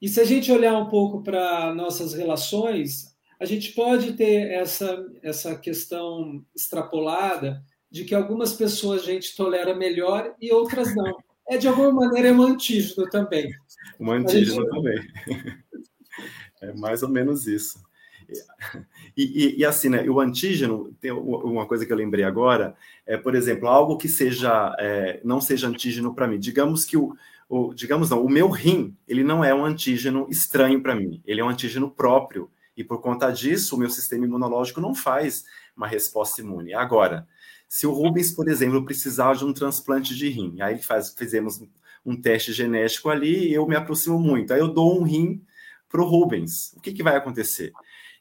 e se a gente olhar um pouco para nossas relações, a gente pode ter essa, essa questão extrapolada de que algumas pessoas a gente tolera melhor e outras não. É, de alguma maneira, é um antígeno também. Um antígeno gente... também. É mais ou menos isso. E, e, e, assim, né, o antígeno, tem uma coisa que eu lembrei agora, é, por exemplo, algo que seja é, não seja antígeno para mim. Digamos que o, o, digamos não, o meu rim, ele não é um antígeno estranho para mim, ele é um antígeno próprio, e por conta disso, o meu sistema imunológico não faz uma resposta imune. Agora, se o Rubens, por exemplo, precisar de um transplante de rim, aí faz, fizemos um teste genético ali e eu me aproximo muito, aí eu dou um rim para o Rubens. O que, que vai acontecer?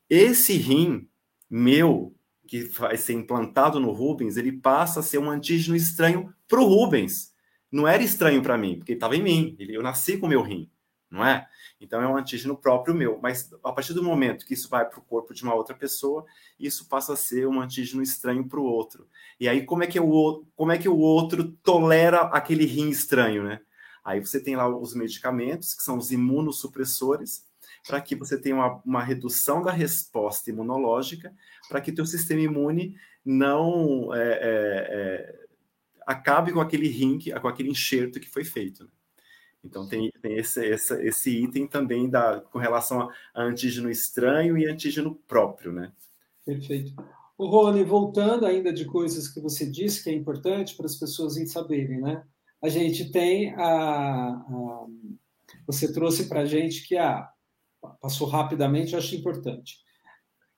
Esse rim meu, que vai ser implantado no Rubens, ele passa a ser um antígeno estranho para o Rubens. Não era estranho para mim, porque estava em mim. Eu nasci com o meu rim, não é? Então é um antígeno próprio meu. Mas a partir do momento que isso vai para o corpo de uma outra pessoa, isso passa a ser um antígeno estranho para o outro. E aí como é que o como é que o outro tolera aquele rim estranho, né? Aí você tem lá os medicamentos, que são os imunossupressores, para que você tenha uma, uma, redução da resposta imunológica, para que teu sistema imune não é, é, é, acabe com aquele rim, com aquele enxerto que foi feito. Né? Então tem, tem esse, esse, esse, item também da, com relação a antígeno estranho e antígeno próprio, né? Perfeito. O Rony, voltando ainda de coisas que você disse que é importante para as pessoas saberem, né? A gente tem a, a você trouxe para a gente que a passou rapidamente, eu acho importante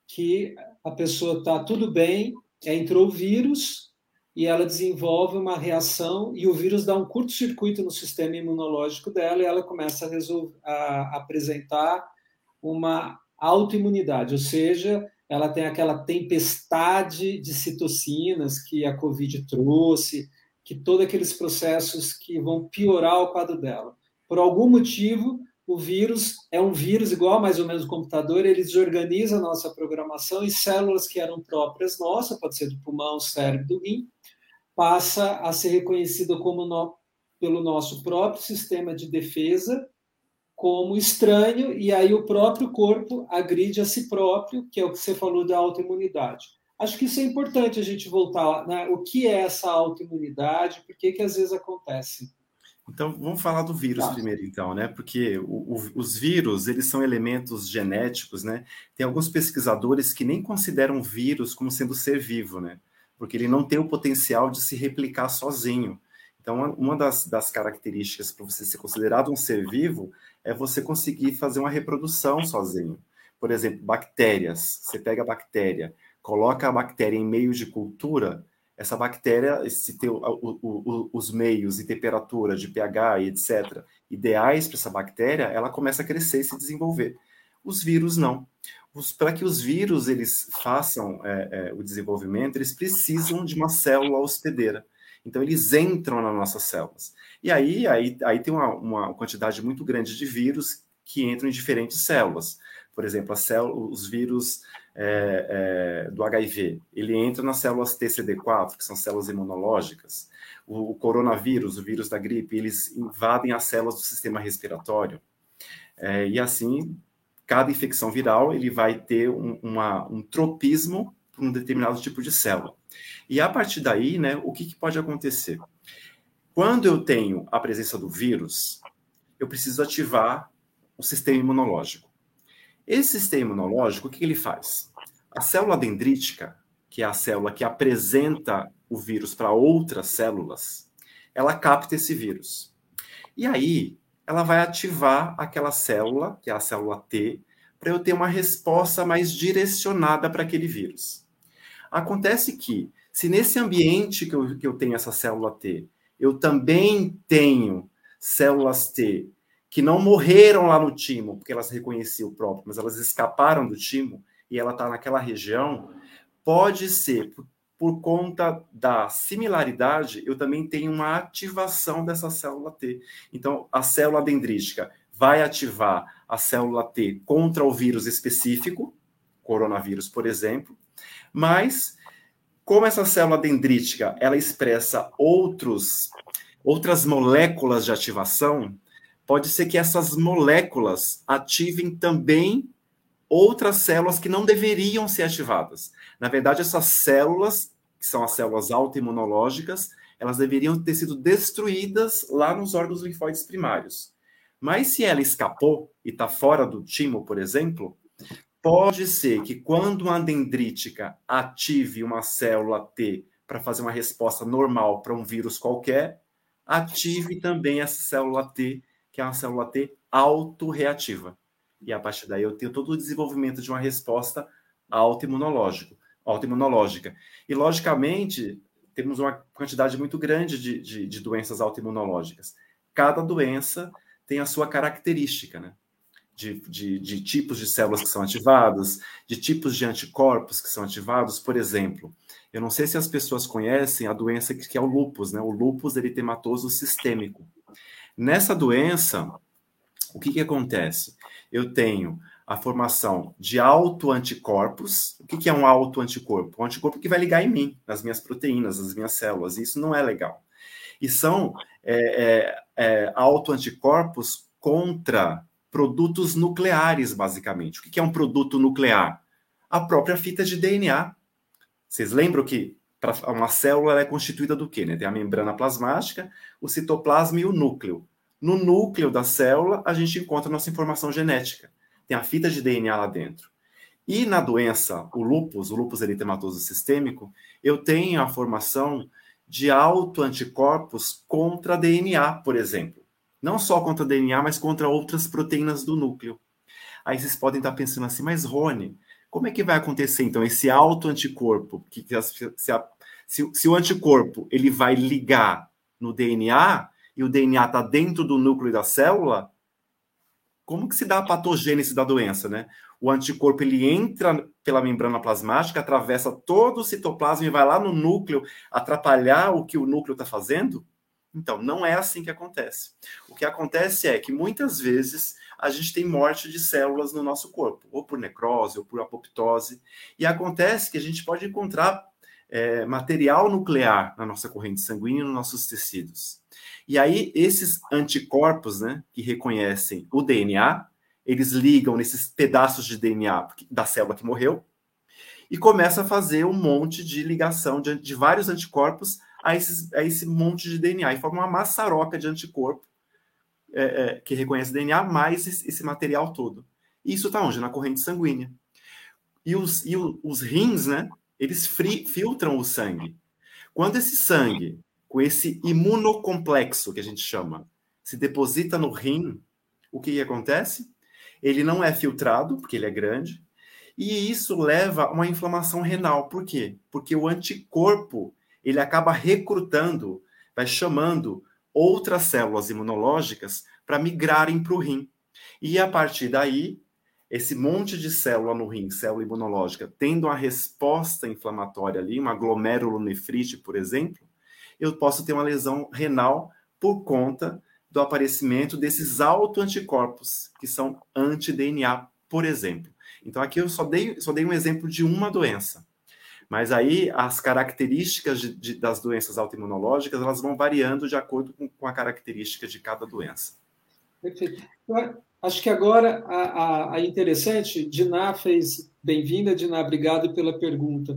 que a pessoa está tudo bem, entrou o vírus, e ela desenvolve uma reação e o vírus dá um curto-circuito no sistema imunológico dela e ela começa a, resolver, a apresentar uma autoimunidade, ou seja, ela tem aquela tempestade de citocinas que a Covid trouxe, que todos aqueles processos que vão piorar o quadro dela. Por algum motivo, o vírus é um vírus igual mais ou menos o computador, ele desorganiza a nossa programação e células que eram próprias nossas, pode ser do pulmão, cérebro, do rim, passa a ser reconhecido como no, pelo nosso próprio sistema de defesa como estranho e aí o próprio corpo agride a si próprio, que é o que você falou da autoimunidade. Acho que isso é importante a gente voltar, né? O que é essa autoimunidade? Por que que às vezes acontece? Então, vamos falar do vírus tá. primeiro, então, né? Porque o, o, os vírus, eles são elementos genéticos, né? Tem alguns pesquisadores que nem consideram vírus como sendo ser vivo, né? Porque ele não tem o potencial de se replicar sozinho. Então, uma das, das características para você ser considerado um ser vivo é você conseguir fazer uma reprodução sozinho. Por exemplo, bactérias. Você pega a bactéria, coloca a bactéria em meio de cultura, essa bactéria, se tem o, o, o, os meios e temperatura de pH e etc., ideais para essa bactéria, ela começa a crescer e se desenvolver. Os vírus não para que os vírus eles façam é, é, o desenvolvimento, eles precisam de uma célula hospedeira. Então, eles entram nas nossas células. E aí, aí, aí tem uma, uma quantidade muito grande de vírus que entram em diferentes células. Por exemplo, célula, os vírus é, é, do HIV, ele entra nas células TCD4, que são células imunológicas. O, o, coronavírus, o vírus da gripe, eles invadem as células do sistema respiratório. É, e assim cada infecção viral ele vai ter um, uma, um tropismo para um determinado tipo de célula. E a partir daí, né, o que, que pode acontecer? Quando eu tenho a presença do vírus, eu preciso ativar o sistema imunológico. Esse sistema imunológico, o que ele faz? A célula dendrítica, que é a célula que apresenta o vírus para outras células, ela capta esse vírus. E aí, ela vai ativar aquela célula, que é a célula T, para eu ter uma resposta mais direcionada para aquele vírus. Acontece que, se nesse ambiente que eu, que eu tenho essa célula T, eu também tenho células T que não morreram lá no timo, porque elas reconheciam o próprio, mas elas escaparam do timo e ela está naquela região, pode ser, por conta da similaridade, eu também tenho uma ativação dessa célula T. Então, a célula dendrítica vai ativar a célula T contra o vírus específico, coronavírus, por exemplo, mas como essa célula dendrítica ela expressa outros, outras moléculas de ativação, pode ser que essas moléculas ativem também outras células que não deveriam ser ativadas. Na verdade, essas células, que são as células autoimunológicas, elas deveriam ter sido destruídas lá nos órgãos linfóides primários. Mas se ela escapou e está fora do timo, por exemplo, pode ser que quando uma dendrítica ative uma célula T para fazer uma resposta normal para um vírus qualquer, ative também essa célula T, que é uma célula T autorreativa. E a partir daí eu tenho todo o desenvolvimento de uma resposta autoimunológica. autoimunológica. E, logicamente, temos uma quantidade muito grande de, de, de doenças autoimunológicas. Cada doença tem a sua característica, né? de, de, de, tipos de células que são ativadas, de tipos de anticorpos que são ativados. Por exemplo, eu não sei se as pessoas conhecem a doença que, que é o lupus, né? O lupus eritematoso sistêmico. Nessa doença, o que, que acontece? Eu tenho a formação de autoanticorpos. O que, é um autoanticorpo? Um anticorpo que vai ligar em mim, nas minhas proteínas, nas minhas células. Isso não é legal. E são é, é, é, autoanticorpos contra produtos nucleares, basicamente. O que é um produto nuclear? A própria fita de DNA. Vocês lembram que uma célula é constituída do quê? Né? Tem a membrana plasmática, o citoplasma e o núcleo. No núcleo da célula, a gente encontra nossa informação genética. Tem a fita de DNA lá dentro. E na doença, o lúpus, o lúpus eritematoso sistêmico, eu tenho a formação de autoanticorpos contra DNA, por exemplo. Não só contra DNA, mas contra outras proteínas do núcleo. Aí vocês podem estar pensando assim, mas Rony, como é que vai acontecer então esse autoanticorpo? Que, se, se, se o anticorpo ele vai ligar no DNA e o DNA está dentro do núcleo da célula, como que se dá a patogênese da doença, né? O anticorpo ele entra pela membrana plasmática, atravessa todo o citoplasma e vai lá no núcleo atrapalhar o que o núcleo está fazendo? Então, não é assim que acontece. O que acontece é que muitas vezes a gente tem morte de células no nosso corpo, ou por necrose, ou por apoptose, e acontece que a gente pode encontrar é, material nuclear na nossa corrente sanguínea, nos nossos tecidos. E aí, esses anticorpos, né, que reconhecem o DNA, eles ligam nesses pedaços de DNA da célula que morreu e começa a fazer um monte de ligação de, de vários anticorpos a, esses, a esse monte de DNA e forma uma maçaroca de anticorpo é, é, que reconhece DNA mais esse, esse material todo. E isso está onde? Na corrente sanguínea. E os, e o, os rins, né? Eles fri, filtram o sangue. Quando esse sangue, com esse imunocomplexo que a gente chama, se deposita no rim, o que, que acontece? Ele não é filtrado, porque ele é grande, e isso leva a uma inflamação renal. Por quê? Porque o anticorpo ele acaba recrutando, vai chamando outras células imunológicas para migrarem para o rim. E a partir daí, esse monte de célula no rim, célula imunológica, tendo uma resposta inflamatória ali, uma glomerulonefrite, por exemplo, eu posso ter uma lesão renal por conta do aparecimento desses autoanticorpos, que são anti-DNA, por exemplo. Então, aqui eu só dei, só dei um exemplo de uma doença. Mas aí as características de, de, das doenças autoimunológicas elas vão variando de acordo com, com a característica de cada doença. Perfeito. Acho que agora a, a, a interessante, Diná fez bem-vinda, Diná, obrigado pela pergunta.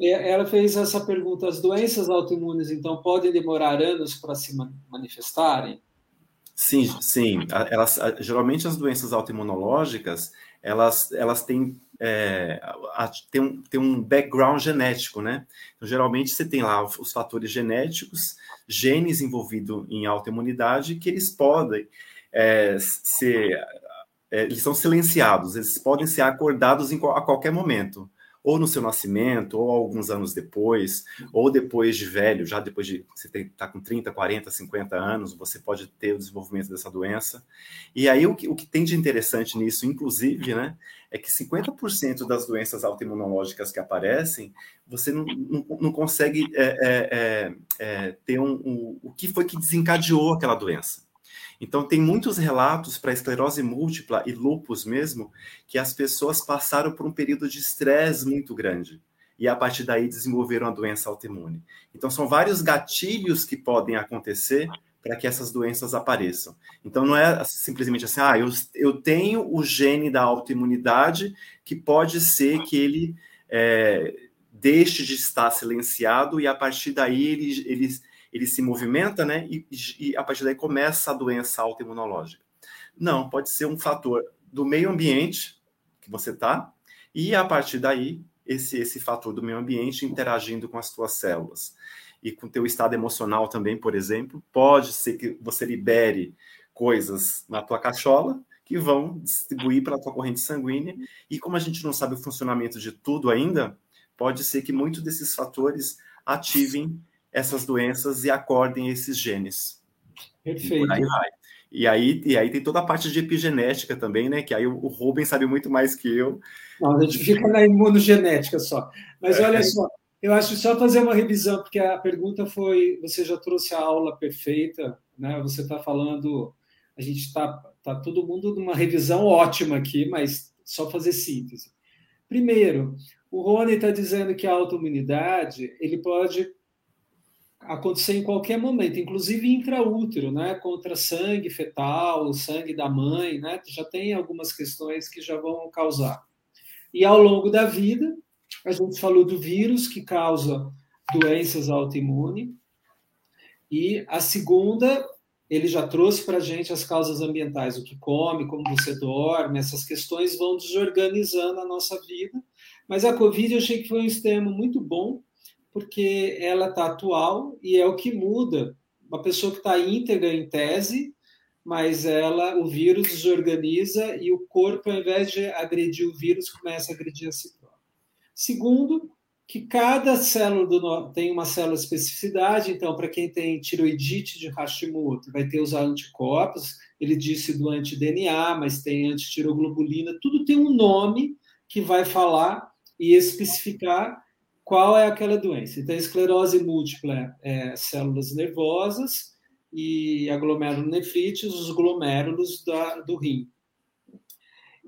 É, ela fez essa pergunta: as doenças autoimunes então podem demorar anos para se manifestarem? Sim, sim. Elas, geralmente as doenças autoimunológicas elas, elas têm é, a, tem, um, tem um background genético, né? Então, geralmente você tem lá os fatores genéticos, genes envolvidos em autoimunidade, que eles podem é, ser. É, eles são silenciados, eles podem ser acordados em, a qualquer momento ou no seu nascimento, ou alguns anos depois, ou depois de velho, já depois de você está com 30, 40, 50 anos, você pode ter o desenvolvimento dessa doença. E aí o que, o que tem de interessante nisso, inclusive, né, é que 50% das doenças autoimunológicas que aparecem, você não, não, não consegue é, é, é, é ter um, um, o que foi que desencadeou aquela doença. Então, tem muitos relatos para esclerose múltipla e lupus mesmo, que as pessoas passaram por um período de estresse muito grande e a partir daí desenvolveram a doença autoimune. Então, são vários gatilhos que podem acontecer para que essas doenças apareçam. Então, não é simplesmente assim, ah, eu, eu tenho o gene da autoimunidade que pode ser que ele é, deixe de estar silenciado e a partir daí ele, ele ele se movimenta, né? E, e, a partir daí começa a doença autoimunológica. Não, pode ser um fator do meio ambiente que você está, e a partir daí, esse, esse fator do meio ambiente interagindo com as suas células. E com o teu estado emocional também, por exemplo, pode ser que você libere coisas na tua cachola que vão distribuir pela tua corrente sanguínea. E como a gente não sabe o funcionamento de tudo ainda, pode ser que muitos desses fatores ativem essas doenças e acordem esses genes. Perfeito. E, E aí, e aí tem toda a parte de epigenética também, né? Que aí o, o Rubens sabe muito mais que eu. Não, a gente fica na imunogenética só. Mas olha é. só, eu acho só fazer uma revisão, porque a pergunta foi: você já trouxe a aula perfeita, né? Você está falando, a gente está tá todo mundo numa revisão ótima aqui, mas só fazer síntese. Primeiro, o Rony está dizendo que a autoimunidade ele pode acontecer em qualquer momento, inclusive intraútero, né? Contra sangue fetal, sangue da mãe, né? Já tem algumas questões que já vão causar. E ao longo da vida, a gente falou do vírus que causa doenças autoimunes. E a segunda, ele já trouxe para a gente as causas ambientais, o que come, como você dorme, essas questões vão desorganizando a nossa vida. Mas a Covid eu achei que foi um sistema muito bom, porque ela está atual e é o que muda. Uma pessoa que está íntegra em tese, mas ela, o vírus desorganiza e o corpo, ao invés de agredir o vírus, começa a agredir a si próprio. Segundo, que cada célula do, tem uma célula especificidade, então, para quem tem tiroidite de Hashimoto, vai ter os anticorpos, ele disse do anti-DNA, mas tem antitiroglobulina, tudo tem um nome que vai falar e especificar qual é aquela doença. Então, esclerose múltipla é células nervosas e aglomerulonefrite, os glomérulos da, do rim.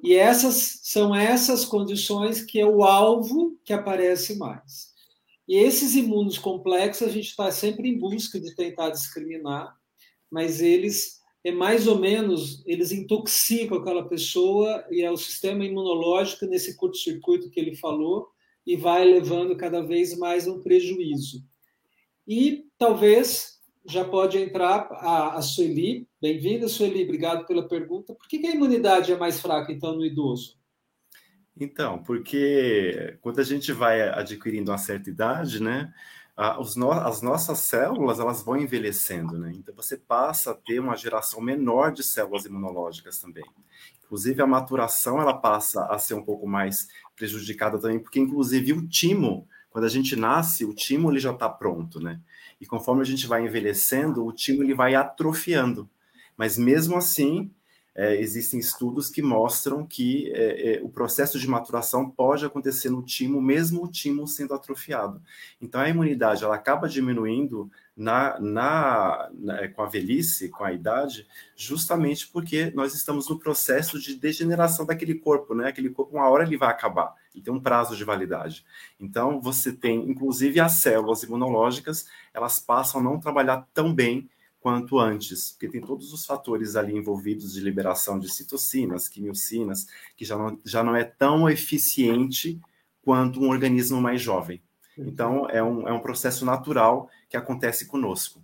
E essas são essas condições que é o alvo que aparece mais. E esses imunos complexos a gente está sempre em busca de tentar discriminar, mas eles é mais ou menos eles intoxicam aquela pessoa e é o sistema imunológico nesse curto-circuito que ele falou e vai levando cada vez mais um prejuízo. E talvez já pode entrar a, a Sueli. Bem-vinda, Sueli, obrigado pela pergunta. Por que, que a imunidade é mais fraca, então, no idoso? Então, porque quando a gente vai adquirindo uma certa idade, né, as nossas células elas vão envelhecendo, né? Então você passa a ter uma geração menor de células imunológicas também. Inclusive a maturação ela passa a ser um pouco mais prejudicada também, porque inclusive o timo, quando a gente nasce, o timo ele já está pronto, né? E conforme a gente vai envelhecendo, o timo ele vai atrofiando. Mas mesmo assim, é, existem estudos que mostram que é, é, o processo de maturação pode acontecer no timo, mesmo o timo sendo atrofiado. Então, a imunidade ela acaba diminuindo na, na, na, com a velhice, com a idade, justamente porque nós estamos no processo de degeneração daquele corpo, né? Aquele corpo, uma hora ele vai acabar, e tem um prazo de validade. Então, você tem, inclusive, as células imunológicas, elas passam a não trabalhar tão bem quanto antes, porque tem todos os fatores ali envolvidos de liberação de citocinas, quimiocinas, que já não, já não é tão eficiente quanto um organismo mais jovem. Então, é um, é um processo natural que acontece conosco.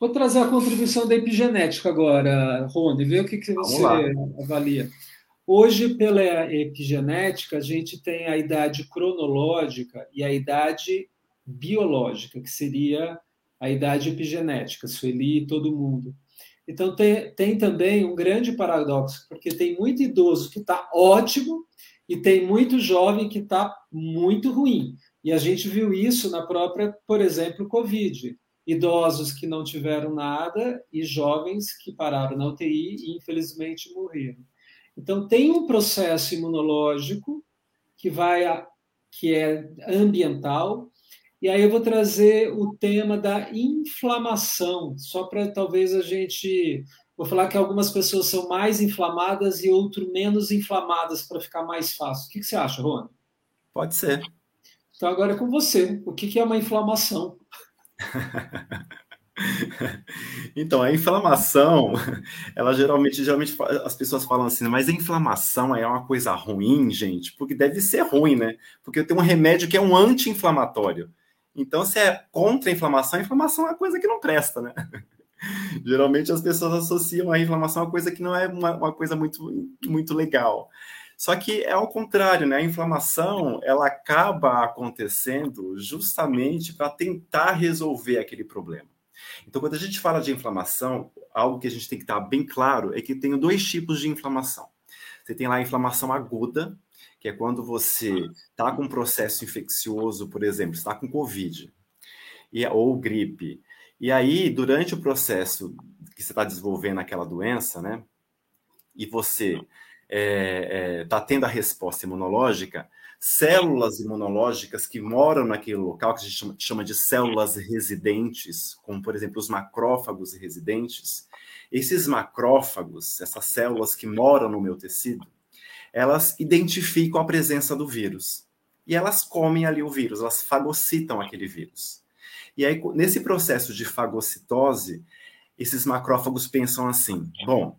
Vou trazer a contribuição da epigenética agora, Rony, ver o que, que você avalia. Hoje, pela epigenética, a gente tem a idade cronológica e a idade biológica, que seria a idade epigenética, Sueli e todo mundo. Então, tem, tem também um grande paradoxo, porque tem muito idoso que está ótimo e tem muito jovem que está muito ruim. E a gente viu isso na própria, por exemplo, Covid. Idosos que não tiveram nada e jovens que pararam na UTI e, infelizmente, morreram. Então, tem um processo imunológico que vai que é ambiental, e aí eu vou trazer o tema da inflamação, só para talvez a gente. Vou falar que algumas pessoas são mais inflamadas e outras menos inflamadas para ficar mais fácil. O que, que você acha, Rony? Pode ser. Então agora é com você. O que, que é uma inflamação? Então, a inflamação, ela geralmente, geralmente as pessoas falam assim, mas a inflamação é uma coisa ruim, gente, porque deve ser ruim, né? Porque eu tenho um remédio que é um anti-inflamatório. Então, se é contra a inflamação, a inflamação é uma coisa que não presta, né? Geralmente as pessoas associam a inflamação a uma coisa que não é uma, uma coisa muito, muito legal. Só que é ao contrário, né? A inflamação ela acaba acontecendo justamente para tentar resolver aquele problema. Então, quando a gente fala de inflamação, algo que a gente tem que estar bem claro é que tem dois tipos de inflamação. Você tem lá a inflamação aguda, que é quando você está com um processo infeccioso, por exemplo, está com Covid e, ou gripe, E aí, durante o processo que você está desenvolvendo aquela doença, né? E você está é, é, tá tendo a resposta imunológica, células imunológicas que moram naquele local, que a gente chama, chama de células residentes, como por exemplo os macrófagos residentes, esses macrófagos, essas células que moram no meu tecido, elas identificam a presença do vírus. E elas comem ali o vírus, elas fagocitam aquele vírus. E aí, nesse processo de fagocitose, esses macrófagos pensam assim: bom,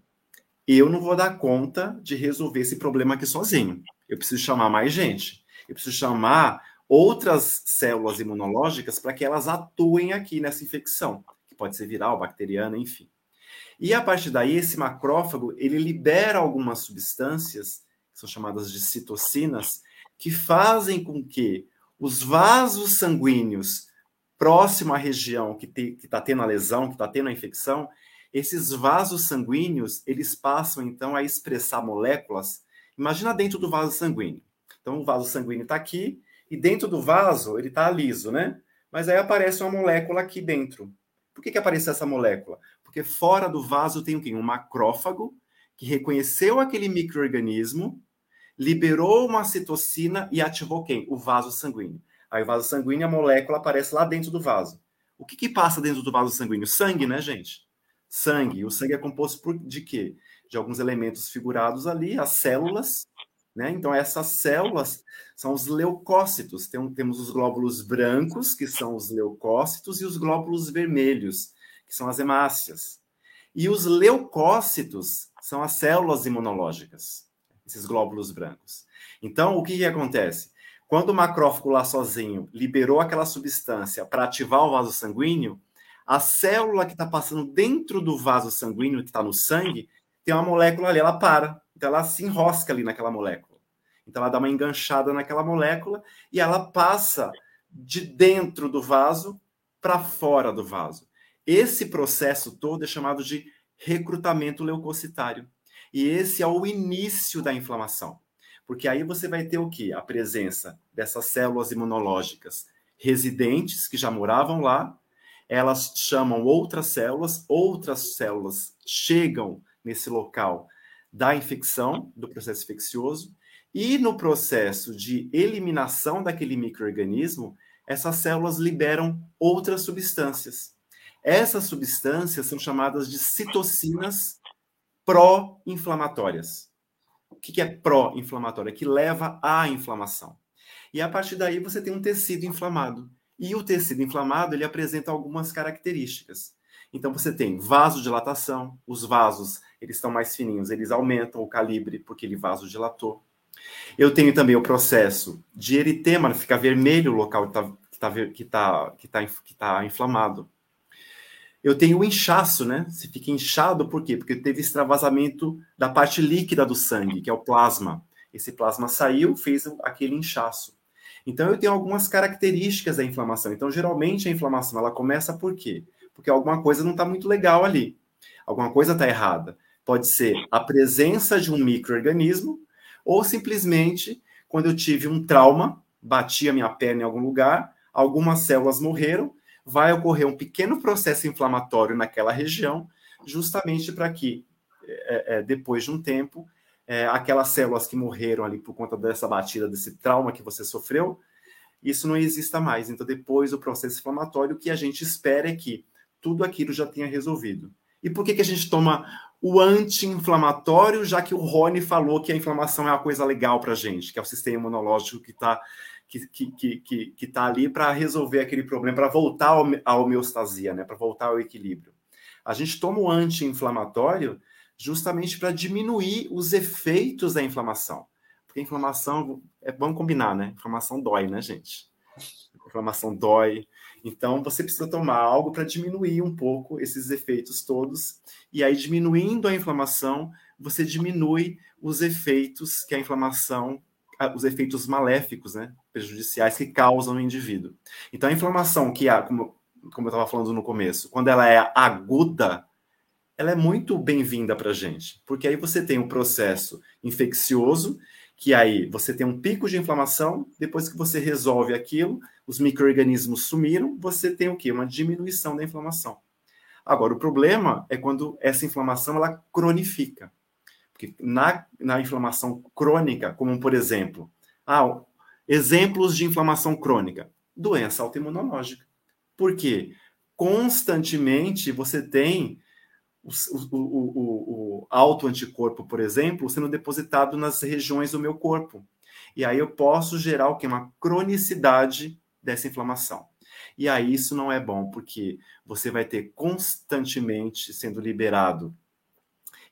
eu não vou dar conta de resolver esse problema aqui sozinho. Eu preciso chamar mais gente. Eu preciso chamar outras células imunológicas para que elas atuem aqui nessa infecção, que pode ser viral, bacteriana, enfim. E a partir daí, esse macrófago ele libera algumas substâncias, são chamadas de citocinas, que fazem com que os vasos sanguíneos próximo à região que está tendo a lesão, que está tendo a infecção, esses vasos sanguíneos eles passam então a expressar moléculas. Imagina dentro do vaso sanguíneo. Então o vaso sanguíneo está aqui e dentro do vaso ele está liso, né? Mas aí aparece uma molécula aqui dentro. Por que, que apareceu essa molécula? Porque fora do vaso tem o quê? Um macrófago que reconheceu aquele microorganismo, liberou uma citocina e ativou quem? O vaso sanguíneo. Aí o vaso sanguíneo, a molécula aparece lá dentro do vaso. O que, que passa dentro do vaso sanguíneo? Sangue, né, gente? Sangue. O sangue é composto por, de quê? De alguns elementos figurados ali, as células, né? Então, essas células são os leucócitos. Tem, temos os glóbulos brancos, que são os leucócitos, e os glóbulos vermelhos, que são as hemácias. E os leucócitos são as células imunológicas, esses glóbulos brancos. Então, o que, que acontece? Quando o macrófago lá sozinho liberou aquela substância para ativar o vaso sanguíneo, a célula que está passando dentro do vaso sanguíneo, que está no sangue, tem uma molécula ali, ela para. Então ela se enrosca ali naquela molécula. Então ela dá uma enganchada naquela molécula e ela passa de dentro do vaso para fora do vaso. Esse processo todo é chamado de recrutamento leucocitário. E esse é o início da inflamação. Porque aí você vai ter o quê? A presença dessas células imunológicas residentes que já moravam lá, elas chamam outras células, outras células chegam nesse local da infecção, do processo infeccioso, e no processo de eliminação daquele microorganismo, essas células liberam outras substâncias. Essas substâncias são chamadas de citocinas pró-inflamatórias. O que é pró-inflamatório? É que leva à inflamação. E a partir daí você tem um tecido inflamado. E o tecido inflamado ele apresenta algumas características. Então você tem vasodilatação, os vasos eles estão mais fininhos, eles aumentam o calibre porque ele vasodilatou. Eu tenho também o processo de eritema, fica vermelho o local que está que tá, que tá, que tá inflamado eu tenho o inchaço, né? Se fica inchado, por quê? Porque teve extravasamento da parte líquida do sangue, que é o plasma. Esse plasma saiu, fez aquele inchaço. Então, eu tenho algumas características da inflamação. Então, geralmente, a inflamação, ela começa por quê? Porque alguma coisa não está muito legal ali. Alguma coisa está errada. Pode ser a presença de um microorganismo ou simplesmente quando eu tive um trauma, bati a minha perna em algum lugar, algumas células morreram vai ocorrer um pequeno processo inflamatório naquela região, justamente para que, é, é, depois de um tempo, é, aquelas células que morreram ali por conta dessa batida, desse trauma que você sofreu, isso não exista mais. Então, depois do processo inflamatório, o que a gente espera é que tudo aquilo já tenha resolvido. E por que, que a gente toma o anti-inflamatório, já que o Rony falou que a inflamação é uma coisa legal para a gente, que é o sistema imunológico que está que que que, que, que tá ali para resolver aquele problema, para voltar à homeostasia, né? Para voltar ao equilíbrio. A gente toma o anti-inflamatório justamente para diminuir os efeitos da inflamação. Porque a inflamação, é bom combinar, né? Inflamação dói, né, gente? inflamação dói. Então, você precisa tomar algo para diminuir um pouco esses efeitos todos. E aí, diminuindo a inflamação, você diminui os efeitos que a inflamação os efeitos maléficos, né, prejudiciais que causam no indivíduo. Então, a inflamação que há, como, como eu estava falando no começo, quando ela é aguda, ela é muito bem-vinda para a gente, porque aí você tem um processo infeccioso que aí você tem um pico de inflamação, depois que você resolve aquilo, os micro-organismos sumiram, você tem o quê? Uma diminuição da inflamação. Agora, o problema é quando essa inflamação ela cronifica. Porque na, na inflamação crônica, como por exemplo, ah, exemplos de inflamação crônica, doença autoimunológica. Por quê? Constantemente você tem o, o, o, o autoanticorpo, por exemplo, sendo depositado nas regiões do meu corpo. E aí eu posso gerar o que? Uma cronicidade dessa inflamação. E aí isso não é bom, porque você vai ter constantemente sendo liberado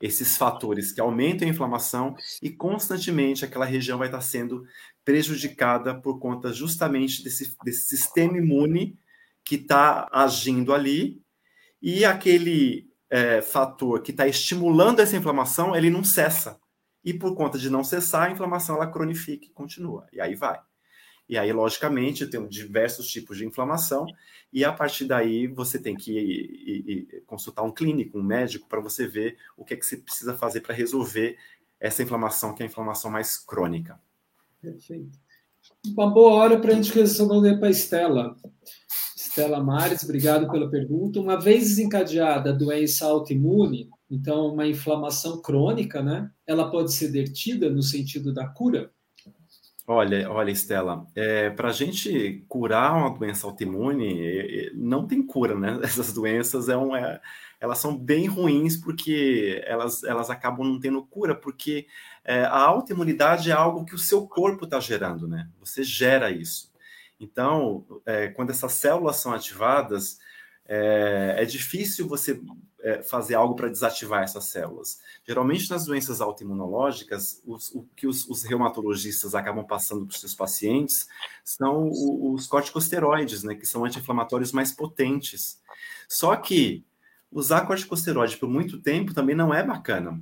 esses fatores que aumentam a inflamação e constantemente aquela região vai estar sendo prejudicada por conta justamente desse, desse sistema imune que está agindo ali e aquele é, fator que está estimulando essa inflamação, ele não cessa. E por conta de não cessar, a inflamação ela cronifica e continua. E aí vai. E aí, logicamente, tem diversos tipos de inflamação, e a partir daí você tem que ir, ir, ir consultar um clínico, um médico, para você ver o que, é que você precisa fazer para resolver essa inflamação, que é a inflamação mais crônica. Perfeito. Uma boa hora para a gente responder para a Estela. Estela Mares, obrigado pela pergunta. Uma vez desencadeada a doença autoimune, então uma inflamação crônica, né? Ela pode ser dertida no sentido da cura? Olha, olha, Estela, é, para a gente curar uma doença autoimune, não tem cura, né? Essas doenças é um, é, elas são bem ruins porque elas, elas acabam não tendo cura, porque é, a autoimunidade é algo que o seu corpo está gerando, né? Você gera isso. Então, é, quando essas células são ativadas, é, é difícil você é, fazer algo para desativar essas células. Geralmente, nas doenças autoimunológicas, os, o que os, os, reumatologistas acabam passando para os seus pacientes são os, os corticosteroides, né, que são anti-inflamatórios mais potentes. Só que usar corticosteroide por muito tempo também não é bacana,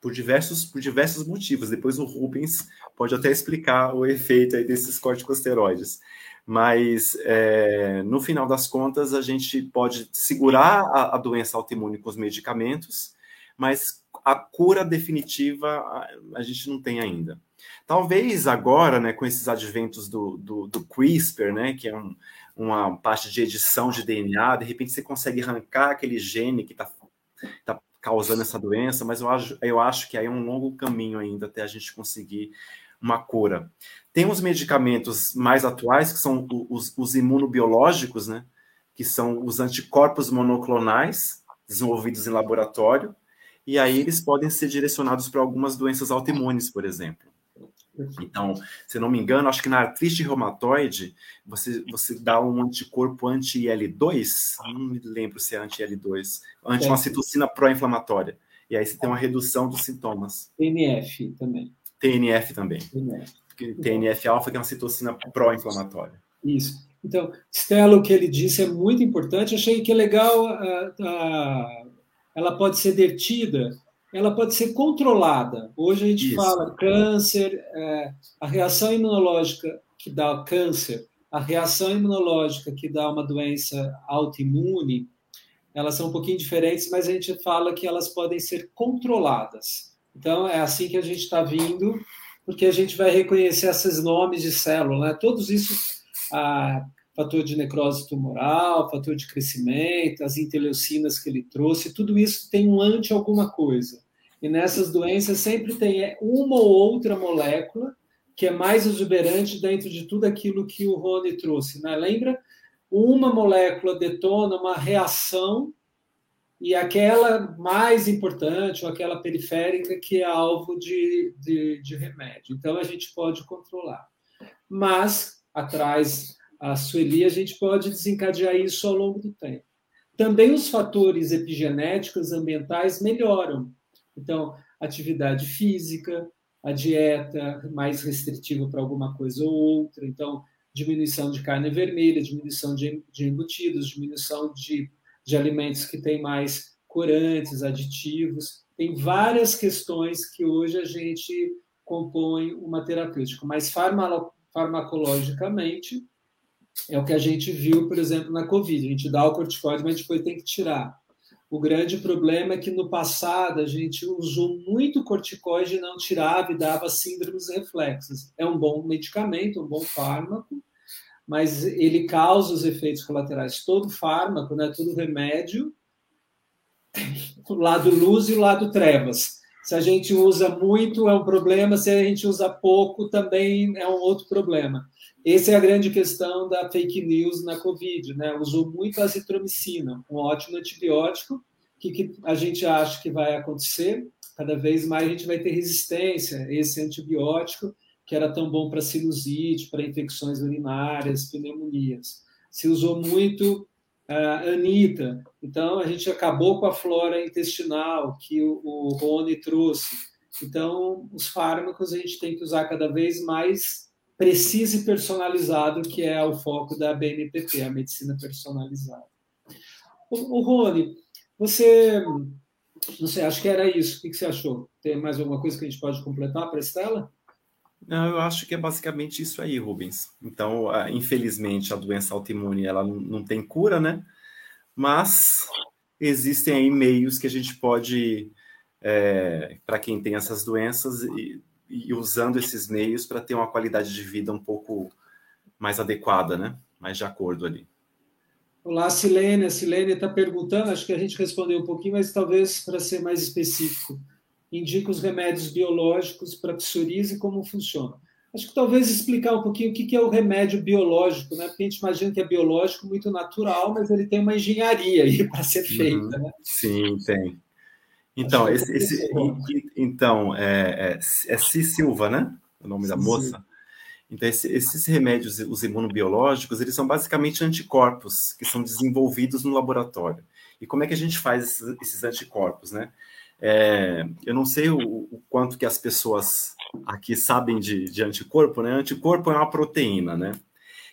por diversos, por diversos motivos. Depois o Rubens pode até explicar o efeito aí desses corticosteroides mas é, no final das contas a gente pode segurar a, a, doença autoimune com os medicamentos, mas a cura definitiva a, gente não tem ainda. Talvez agora, né, com esses adventos do, do, do CRISPR, né, que é um, uma parte de edição de DNA, de repente você consegue arrancar aquele gene que está tá causando essa doença, mas eu acho, eu acho que aí é um longo caminho ainda até a gente conseguir uma cura. Tem os medicamentos mais atuais, que são os, os imunobiológicos, né? Que são os anticorpos monoclonais, desenvolvidos em laboratório, e aí eles podem ser direcionados para algumas doenças autoimunes, por exemplo. Então, se não me engano, acho que na artrite reumatoide, você, você dá um anticorpo anti-IL2, não me lembro se é anti-IL2, anti uma citocina pró-inflamatória. E aí você tem uma redução dos sintomas. TNF também. TNF também. TNF. TNF-alfa, que é uma citocina pró-inflamatória. Isso. Então, Stella, o que ele disse é muito importante. Achei que é legal, uh, uh, ela pode ser dertida, ela pode ser controlada. Hoje a gente Isso. fala câncer, uh, a reação imunológica que dá câncer, a reação imunológica que dá uma doença autoimune, elas são um pouquinho diferentes, mas a gente fala que elas podem ser controladas. Então, é assim que a gente está vindo, porque a gente vai reconhecer esses nomes de célula, né? Todos isso, fator de necrose tumoral, fator de crescimento, as interleucinas que ele trouxe, tudo isso tem um anti alguma coisa. E nessas doenças sempre tem uma ou outra molécula que é mais exuberante dentro de tudo aquilo que o Rony trouxe. Né? Lembra? Uma molécula detona uma reação e aquela mais importante, ou aquela periférica, que é alvo de, de, de remédio. Então, a gente pode controlar. Mas, atrás a Sueli, a gente pode desencadear isso ao longo do tempo. Também os fatores epigenéticos ambientais melhoram. Então, atividade física, a dieta mais restritiva para alguma coisa ou outra. Então, diminuição de carne vermelha, diminuição de, de embutidos, diminuição de de alimentos que têm mais corantes, aditivos. Tem várias questões que hoje a gente compõe uma terapêutica, mas farmacologicamente é o que a gente viu, por exemplo, na Covid. A gente dá o corticoide, mas depois tem que tirar. O grande problema é que no passado a gente usou muito corticoide e não tirava e dava síndromes reflexas. É um bom medicamento, um bom fármaco, mas ele causa os efeitos colaterais. Todo fármaco, né, todo remédio, o lado luz e o lado trevas. Se a gente usa muito, é um problema, se a gente usa pouco, também é um outro problema. Essa é a grande questão da fake news na Covid, né? Usou muito azitromicina, um ótimo antibiótico. Que, que a gente acha que vai acontecer? Cada vez mais a gente vai ter resistência a esse antibiótico que era tão bom para sinusite, para infecções urinárias, pneumonias. Se usou muito uh, Anita, então a gente acabou com a flora intestinal que o, o Rony trouxe. Então, os fármacos a gente tem que usar cada vez mais preciso e personalizado, que é o foco da BNPP, a medicina personalizada. O, o Rony, você, não sei, acho que era isso. O que, você achou? Tem mais alguma coisa que a gente pode completar para a Estela? Não, eu acho que é basicamente isso aí, Rubens. Então, infelizmente, a doença autoimune ela não, tem cura, né? Mas existem aí meios que a gente pode, é, para quem tem essas doenças, e usando esses meios para ter uma qualidade de vida um pouco mais adequada, né? Mais de acordo ali. Olá, Silene. A Silene está perguntando, acho que a gente respondeu um pouquinho, mas talvez para ser mais específico. Indica os remédios biológicos para psoríase e como funciona. Acho que talvez explicar um pouquinho o que é o remédio biológico, né? Porque a gente imagina que é biológico, muito natural, mas ele tem uma engenharia aí para ser feita, uhum. né? Sim, tem. Então, esse, esse, então é, é, é C. Silva, né? O nome da moça. Então, esse, esses remédios, os imunobiológicos, eles são basicamente anticorpos que são desenvolvidos no laboratório. E como é que a gente faz esses anticorpos, né? É, eu não sei o, o, quanto que as pessoas aqui sabem de, de anticorpo, né? Anticorpo é uma proteína, né?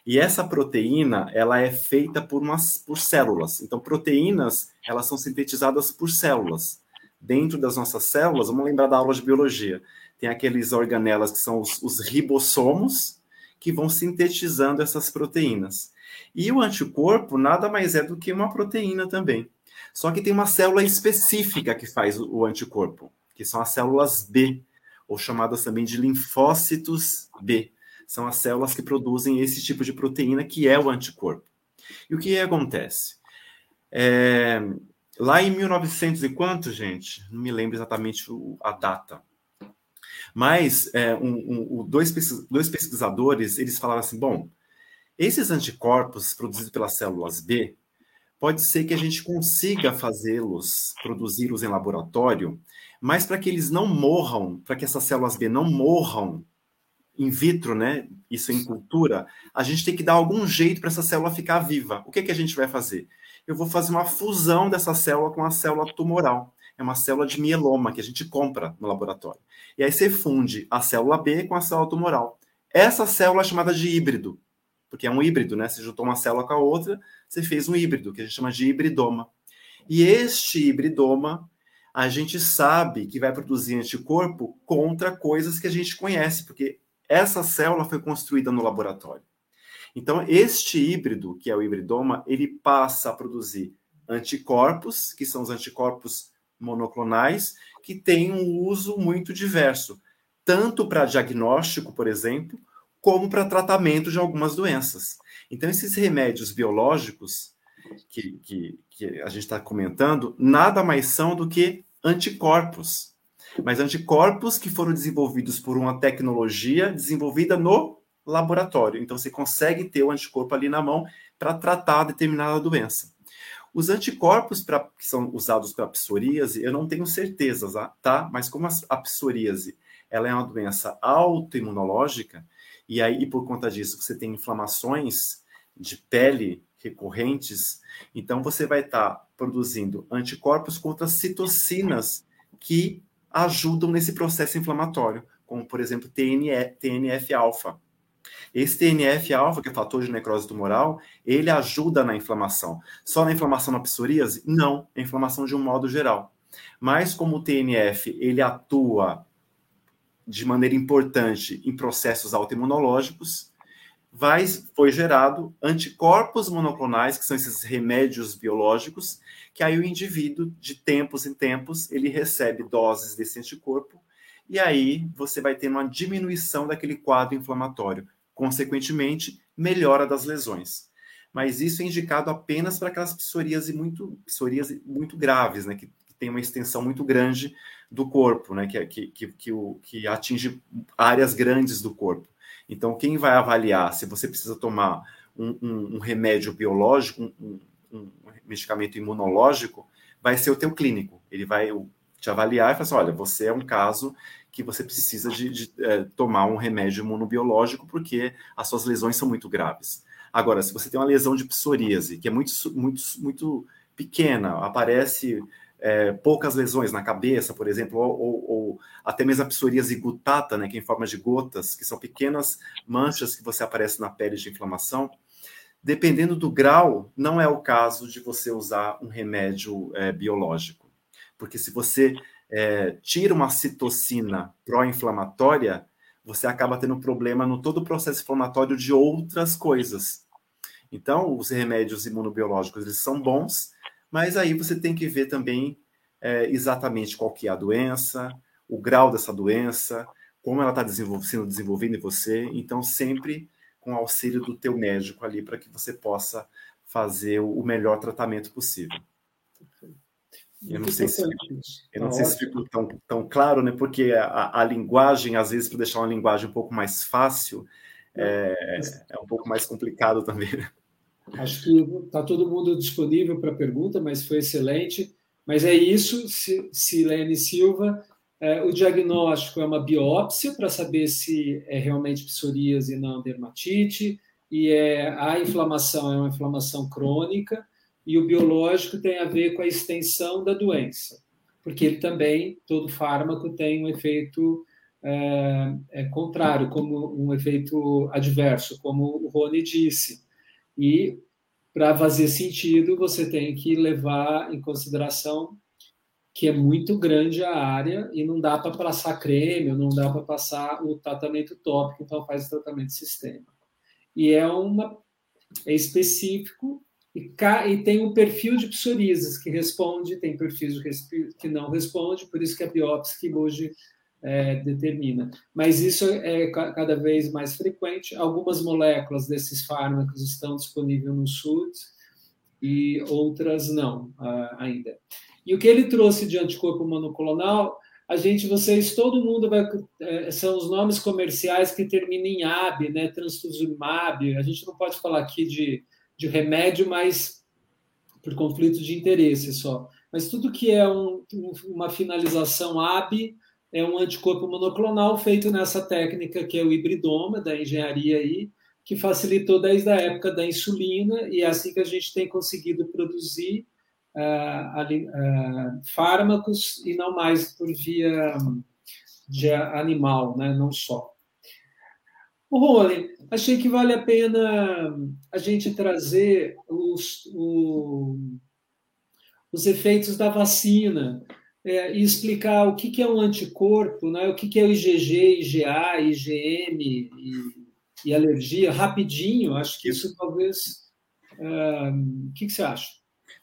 E essa proteína, ela é feita por umas por células. Então, proteínas, elas são sintetizadas por células dentro das nossas células, vamos lembrar da aula de biologia, tem aqueles organelas que são os, os ribossomos, que vão sintetizando essas proteínas. E o anticorpo nada mais é do que uma proteína também. Só que tem uma célula específica que faz o anticorpo, que são as células B, ou chamadas também de linfócitos B. São as células que produzem esse tipo de proteína que é o anticorpo. E o que acontece? É, Lá em 1900 e quanto, gente? Não me lembro exatamente a data. Mas é, um, um, dois, dois pesquisadores, eles falaram assim, bom, esses anticorpos produzidos pelas células B, pode ser que a gente consiga fazê-los, produzi-los em laboratório, mas para que eles não morram, para que essas células B não morram in vitro, né? Isso em cultura, a gente tem que dar algum jeito para essa célula ficar viva. O que, que a gente vai fazer? eu vou fazer uma fusão dessa célula com a célula tumoral. É uma célula de mieloma que a gente compra no laboratório. E aí você funde a célula B com a célula tumoral. Essa célula é chamada de híbrido, porque é um híbrido, né? Você juntou uma célula com a outra, você fez um híbrido, que a gente chama de hibridoma. E este hibridoma, a gente sabe que vai produzir anticorpo contra coisas que a gente conhece, porque essa célula foi construída no laboratório. Então, este híbrido, que é o hibridoma, ele passa a produzir anticorpos, que são os anticorpos monoclonais, que têm um uso muito diverso, tanto para diagnóstico, por exemplo, como para tratamento de algumas doenças. Então, esses remédios biológicos que, que, que a gente está comentando, nada mais são do que anticorpos. Mas anticorpos que foram desenvolvidos por uma tecnologia desenvolvida no laboratório. Então, você consegue ter o anticorpo ali na mão para tratar determinada doença. Os anticorpos pra, que são usados para psoríase, eu não tenho certeza, tá? Mas como a psoríase ela é uma doença autoimunológica, e aí por conta disso você tem inflamações de pele recorrentes, então você vai estar tá produzindo anticorpos contra citocinas que ajudam nesse processo inflamatório, como por exemplo TNF-alfa. Esse TNF-alfa, que é fator de necrose tumoral, ele ajuda na inflamação. Só na inflamação na psoríase? Não, na inflamação de um modo geral. Mas como o TNF, ele atua de maneira importante em processos autoimunológicos, vai, foi gerado anticorpos monoclonais, que são esses remédios biológicos, que aí o indivíduo, de tempos em tempos, ele recebe doses desse anticorpo, e aí você vai ter uma diminuição daquele quadro inflamatório. Consequentemente, melhora das lesões. Mas isso é indicado apenas para aquelas psoríase muito, psoríase muito graves, né? Que, que tem uma extensão muito grande do corpo, né? Que, que, que, que, o, que atinge áreas grandes do corpo. Então, quem vai avaliar se você precisa tomar um, um, um remédio biológico, um, um, medicamento imunológico, vai ser o teu clínico. Ele vai te avaliar e falar assim, olha, você é um caso que você precisa de, de é, tomar um remédio imunobiológico porque as suas lesões são muito graves. Agora, se você tem uma lesão de psoríase, que é muito, muito, muito pequena, aparece é, poucas lesões na cabeça, por exemplo, ou, ou, ou, até mesmo a psoríase gutata, né, que é em forma de gotas, que são pequenas manchas que você aparece na pele de inflamação, dependendo do grau, não é o caso de você usar um remédio é, biológico. Porque se você é, tira uma citocina pró-inflamatória, você acaba tendo problema no todo o processo inflamatório de outras coisas. Então, os remédios imunobiológicos eles são bons, mas aí você tem que ver também é, exatamente qual que é a doença, o grau dessa doença, como ela está desenvol sendo desenvolvida em você. Então, sempre com o auxílio do teu médico ali para que você possa fazer o melhor tratamento possível. Eu não sei se, eu não tá sei se ficou tão, tão claro, né? Porque a, a linguagem, às vezes, para deixar uma linguagem um pouco mais fácil, é, é um pouco mais complicado também. Acho que está todo mundo disponível para pergunta, mas foi excelente. Mas é isso, Silene Silva. É, o diagnóstico é uma biópsia para saber se é realmente psoríase e não dermatite, e é, a inflamação é uma inflamação crônica, e o biológico tem a ver com a extensão da doença, porque ele também, todo fármaco tem um efeito é, é, contrário, como um efeito adverso, como o Rony disse. E para fazer sentido, você tem que levar em consideração que é muito grande a área e não dá para passar creme, não dá para passar o tratamento tópico, então faz o tratamento sistêmico. E é uma é específico e, e tem um perfil de psoríasis que responde, tem perfis que não responde, por isso que a biópsia que hoje é, determina. Mas isso é cada vez mais frequente. Algumas moléculas desses fármacos estão disponíveis no SUS e outras não uh, ainda. E o que ele trouxe de anticorpo monoclonal, a gente, vocês, todo mundo vai. É, são os nomes comerciais que terminam em AB, né? Transfusumab. A gente não pode falar aqui de, de remédio, mas por conflito de interesse só. Mas tudo que é um, uma finalização AB é um anticorpo monoclonal feito nessa técnica que é o hibridoma da engenharia aí, que facilitou desde a época da insulina e é assim que a gente tem conseguido produzir uh, uh, fármacos e não mais por via de animal, né? não só. O Rony, achei que vale a pena a gente trazer os, o, os efeitos da vacina é, e explicar o que, que é um anticorpo, né? o que, que é o IgG, IgA, IgM e, e alergia, rapidinho. Acho que isso talvez. Uh, o que, que você acha?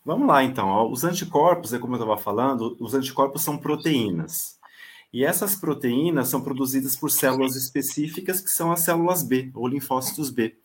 Vamos lá, então. Os anticorpos, é como eu estava falando, os anticorpos são proteínas. E essas proteínas são produzidas por células específicas, que são as células B, ou linfócitos B.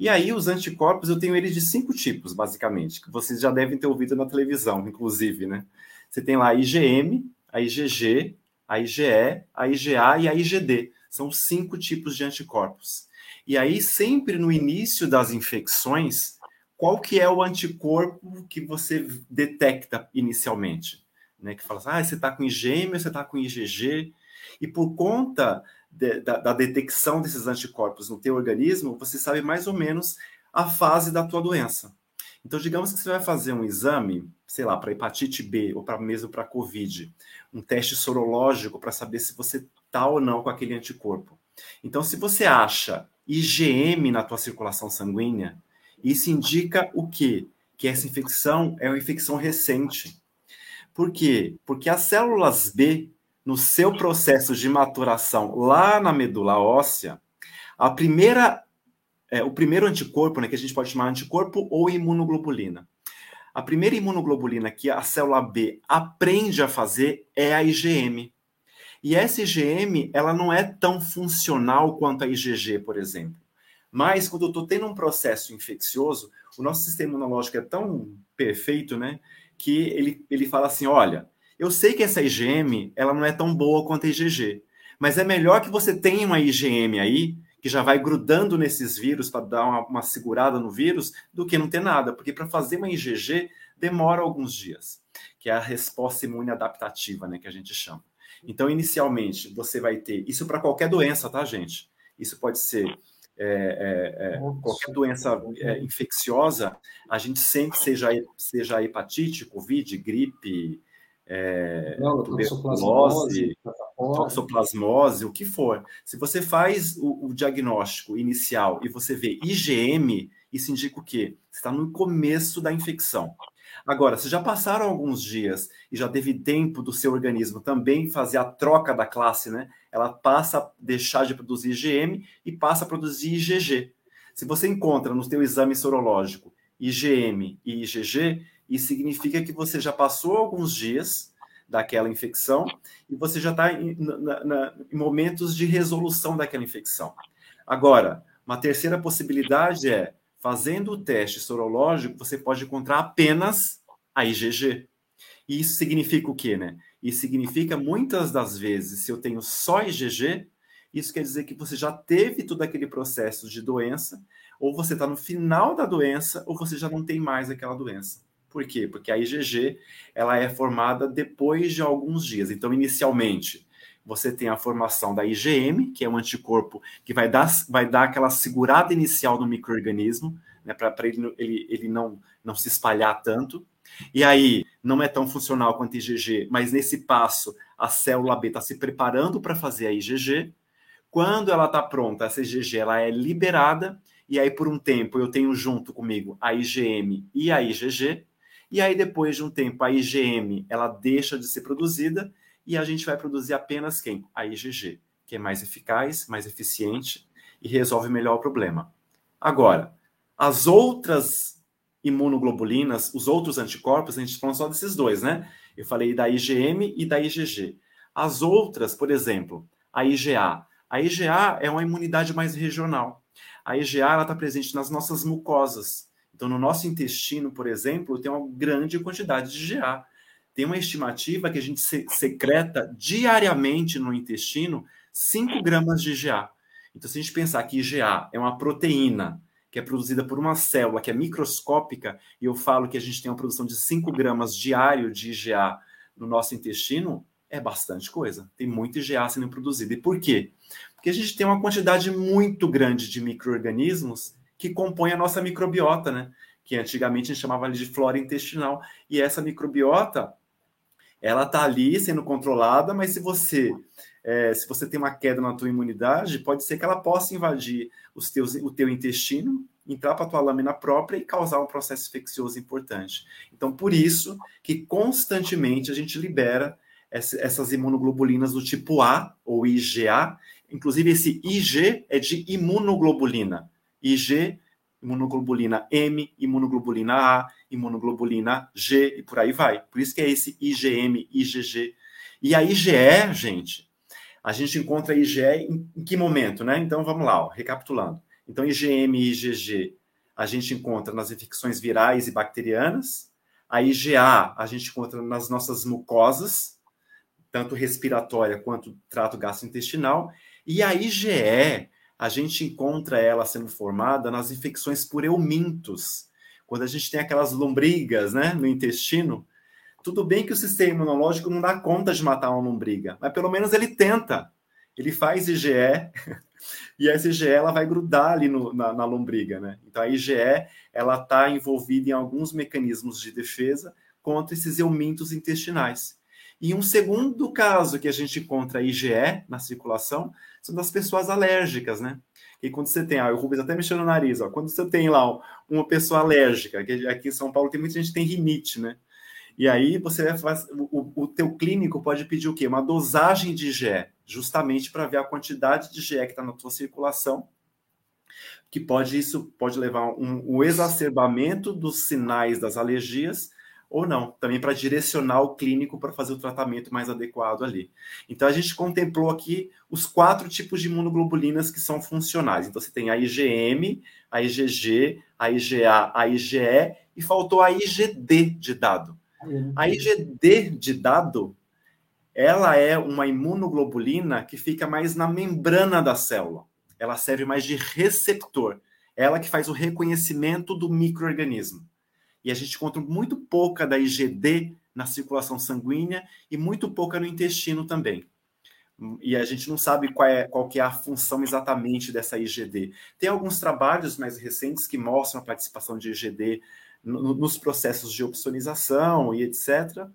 E aí, os anticorpos, eu tenho eles de cinco tipos, basicamente, que vocês já devem ter ouvido na televisão, inclusive, né? Você tem lá a IgM, a IgG, a IgE, a IgA e a IgD. São cinco tipos de anticorpos. E aí, sempre no início das infecções, qual que é o anticorpo que você detecta inicialmente? Né? Que fala assim, ah, você está com IgM, você está com IgG. E por conta de, da, da, detecção desses anticorpos no teu organismo, você sabe mais ou menos a fase da tua doença. Então, digamos que você vai fazer um exame, sei lá, para hepatite B ou para mesmo para COVID, um teste sorológico para saber se você está ou não com aquele anticorpo. Então, se você acha IgM na tua circulação sanguínea, isso indica o quê? Que essa infecção é uma infecção recente. Por quê? Porque as células B, no seu processo de maturação lá na medula óssea, a primeira é, o primeiro anticorpo, né, que a gente pode chamar anticorpo ou imunoglobulina. A primeira imunoglobulina que a célula B aprende a fazer é a IgM. E essa IgM, ela não é tão funcional quanto a IgG, por exemplo. Mas quando eu estou tendo um processo infeccioso, o nosso sistema imunológico é tão perfeito, né, que ele, ele fala assim, olha, eu sei que essa IgM, ela não é tão boa quanto a IgG, mas é melhor que você tenha uma IgM aí, que já vai grudando nesses vírus para dar uma, uma, segurada no vírus, do que não ter nada, porque para fazer uma IgG demora alguns dias, que é a resposta imune adaptativa, né, que a gente chama. Então, inicialmente, você vai ter isso para qualquer doença, tá, gente? Isso pode ser é, é, é, qualquer doença é, infecciosa, a gente sempre, seja, seja hepatite, covid, gripe, é, Não, tuberculose, toxoplasmose, o que for. Se você faz o, o, diagnóstico inicial e você vê IgM, isso indica o quê? Você está no começo da infecção. Agora, se já passaram alguns dias e já teve tempo do seu organismo também fazer a troca da classe, né? Ela passa a deixar de produzir IgM e passa a produzir IgG. Se você encontra no seu exame sorológico IgM e IgG, isso significa que você já passou alguns dias daquela infecção e você já está em, em momentos de resolução daquela infecção. Agora, uma terceira possibilidade é Fazendo o teste sorológico, você pode encontrar apenas a IgG. E isso significa o quê, né? Isso significa, muitas das vezes, se eu tenho só IgG, isso quer dizer que você já teve todo aquele processo de doença, ou você está no final da doença, ou você já não tem mais aquela doença. Por quê? Porque a IgG ela é formada depois de alguns dias. Então, inicialmente, você tem a formação da IgM, que é um anticorpo que vai dar, vai dar aquela segurada inicial no microorganismo, né, para ele, ele, ele não, não se espalhar tanto. E aí, não é tão funcional quanto a IgG, mas nesse passo, a célula B está se preparando para fazer a IgG. Quando ela está pronta, essa IgG ela é liberada, e aí, por um tempo, eu tenho junto comigo a IgM e a IgG. E aí, depois de um tempo, a IgM ela deixa de ser produzida e a gente vai produzir apenas quem? A IgG, que é mais eficaz, mais eficiente e resolve melhor o problema. Agora, as outras imunoglobulinas, os outros anticorpos, a gente falou só desses dois, né? Eu falei da IgM e da IgG. As outras, por exemplo, a IgA. A IgA é uma imunidade mais regional. A IgA está presente nas nossas mucosas. Então, no nosso intestino, por exemplo, tem uma grande quantidade de IgA tem uma estimativa que a gente secreta diariamente no intestino 5 gramas de IgA. Então, se a gente pensar que IgA é uma proteína que é produzida por uma célula que é microscópica, e eu falo que a gente tem uma produção de 5 gramas diário de IgA no nosso intestino, é bastante coisa. Tem muito IgA sendo produzido. E por quê? Porque a gente tem uma quantidade muito grande de micro-organismos que compõem a nossa microbiota, né? Que antigamente a gente chamava de flora intestinal. E essa microbiota, ela está ali sendo controlada, mas se você é, se você tem uma queda na tua imunidade, pode ser que ela possa invadir os teus, o teu intestino, entrar para a tua lâmina própria e causar um processo infeccioso importante. Então, por isso que constantemente a gente libera essas imunoglobulinas do tipo A ou IgA. Inclusive, esse IG é de imunoglobulina. IG imunoglobulina M, imunoglobulina A, imunoglobulina G e por aí vai. Por isso que é esse IgM, IgG. E a IgE, gente, a gente encontra a IgE em, que momento, né? Então vamos lá, ó, recapitulando. Então IgM e IgG a gente encontra nas infecções virais e bacterianas. A IgA a gente encontra nas nossas mucosas, tanto respiratória quanto trato gastrointestinal. E a IgE a gente encontra ela sendo formada nas infecções por eumintos. Quando a gente tem aquelas lombrigas né, no intestino, tudo bem que o sistema imunológico não dá conta de matar uma lombriga, mas pelo menos ele tenta. Ele faz IgE e essa IgE ela vai grudar ali no, na, na, lombriga, né? Então a IgE ela está envolvida em alguns mecanismos de defesa contra esses eumintos intestinais. E um segundo caso que a gente encontra IgE na circulação são das pessoas alérgicas, né? E quando você tem, ah, o Rubens até mexeu no nariz, ó, quando você tem lá uma pessoa alérgica, que aqui em São Paulo tem muita gente que tem rinite, né? E aí você faz, o, o teu clínico pode pedir o quê? Uma dosagem de IgE, justamente para ver a quantidade de IgE que está na tua circulação que pode isso pode levar um, um exacerbamento dos sinais das alergias ou não, também para direcionar o clínico para fazer o tratamento mais adequado ali. Então a gente contemplou aqui os quatro tipos de imunoglobulinas que são funcionais. Então você tem a IgM, a IgG, a IgA, a IgE e faltou a IgD de dado. A IgD de dado, ela é uma imunoglobulina que fica mais na membrana da célula. Ela serve mais de receptor. Ela que faz o reconhecimento do microorganismo e a gente encontra muito pouca da IgD na circulação sanguínea e muito pouca no intestino também. E a gente não sabe qual, é, qual que é a função exatamente dessa IgD. Tem alguns trabalhos mais recentes que mostram a participação de IgD no, nos processos de opsonização e etc.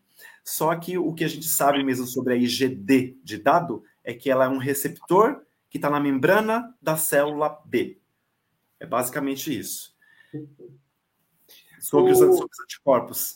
Só que o que a gente sabe mesmo sobre a IgD de dado é que ela é um receptor que está na membrana da célula B. É basicamente isso sobre, os anticorpos.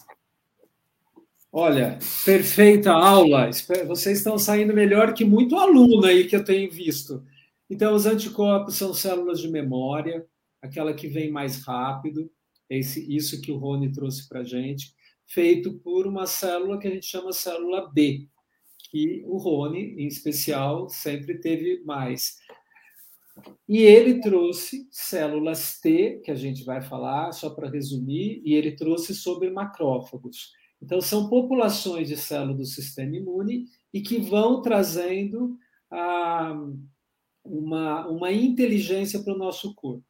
Olha, perfeita aula. Vocês estão saindo melhor que muito aluno aí que eu tenho visto. Então, os anticorpos são células de memória, aquela que vem mais rápido, esse, isso que o Rony trouxe para a gente, feito por uma célula que a gente chama célula B, que o Rony, em especial, sempre teve mais. E ele trouxe células T, que a gente vai falar, só para resumir, e ele trouxe sobre macrófagos. Então, são populações de células do sistema imune e que vão trazendo ah, uma, uma inteligência para o nosso corpo.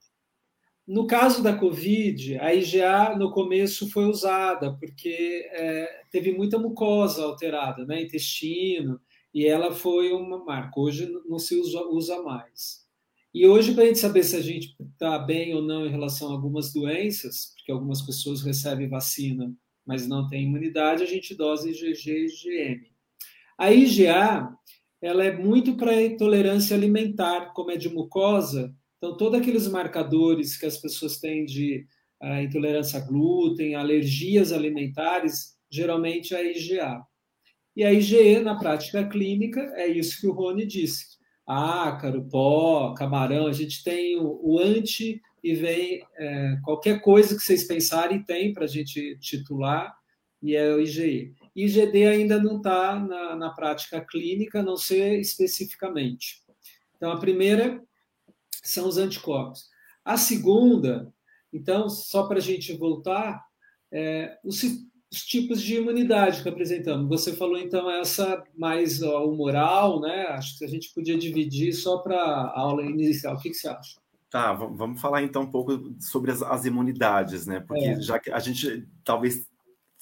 No caso da Covid, a IgA no começo foi usada, porque é, teve muita mucosa alterada, né, intestino, e ela foi uma marca. Hoje não se usa, usa mais. E hoje, para a gente saber se a gente está bem ou não em relação a algumas doenças, porque algumas pessoas recebem vacina, mas não têm imunidade, a gente dose IgG e IgM. A IgA, ela é muito para intolerância alimentar, como é de mucosa, então todos aqueles marcadores que as pessoas têm de uh, intolerância a glúten, alergias alimentares, geralmente é a IgA. E a IgE, na prática clínica, é isso que o Rony disse ácaro, pó, camarão, a gente tem o, o anti e vem é, qualquer coisa que vocês pensarem tem para a gente titular e é o IgE. IgD ainda não está na, na prática clínica, a não ser especificamente. Então, a primeira são os anticorpos. A segunda, então, só para a gente voltar, é, os, os tipos de imunidade que apresentamos. Você falou então essa mais ó, humoral, né? Acho que a gente podia dividir só para a aula inicial. O que, que, você acha? Tá, vamos falar então um pouco sobre as, as imunidades, né? Porque é. já que a gente talvez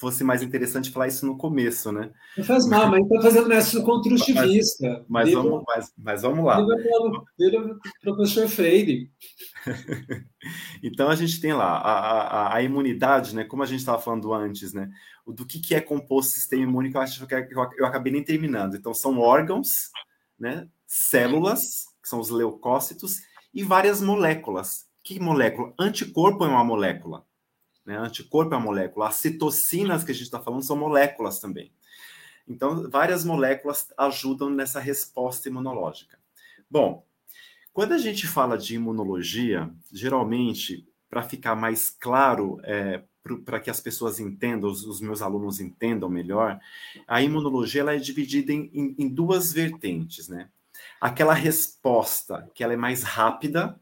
fosse mais interessante falar isso no começo, né? Não faz mal, mas está fazendo nessa construtivista. Mas, mas, vamos, mas, mas, vamos lá. Vira professor Freire. então a gente tem lá a, a, a, imunidade, né? Como a gente estava falando antes, né? O do que, que é composto sistema imune, que eu acho que eu, eu acabei nem terminando. Então são órgãos, né? Células, que são os leucócitos, e várias moléculas. Que molécula? Anticorpo é uma molécula. Né? Anticorpo é uma molécula. As citocinas que a gente está falando são moléculas também. Então, várias moléculas ajudam nessa resposta imunológica. Bom, quando a gente fala de imunologia, geralmente, para ficar mais claro, é, para que as pessoas entendam, os, os, meus alunos entendam melhor, a imunologia ela é dividida em, em, em duas vertentes, né? Aquela resposta que ela é mais rápida,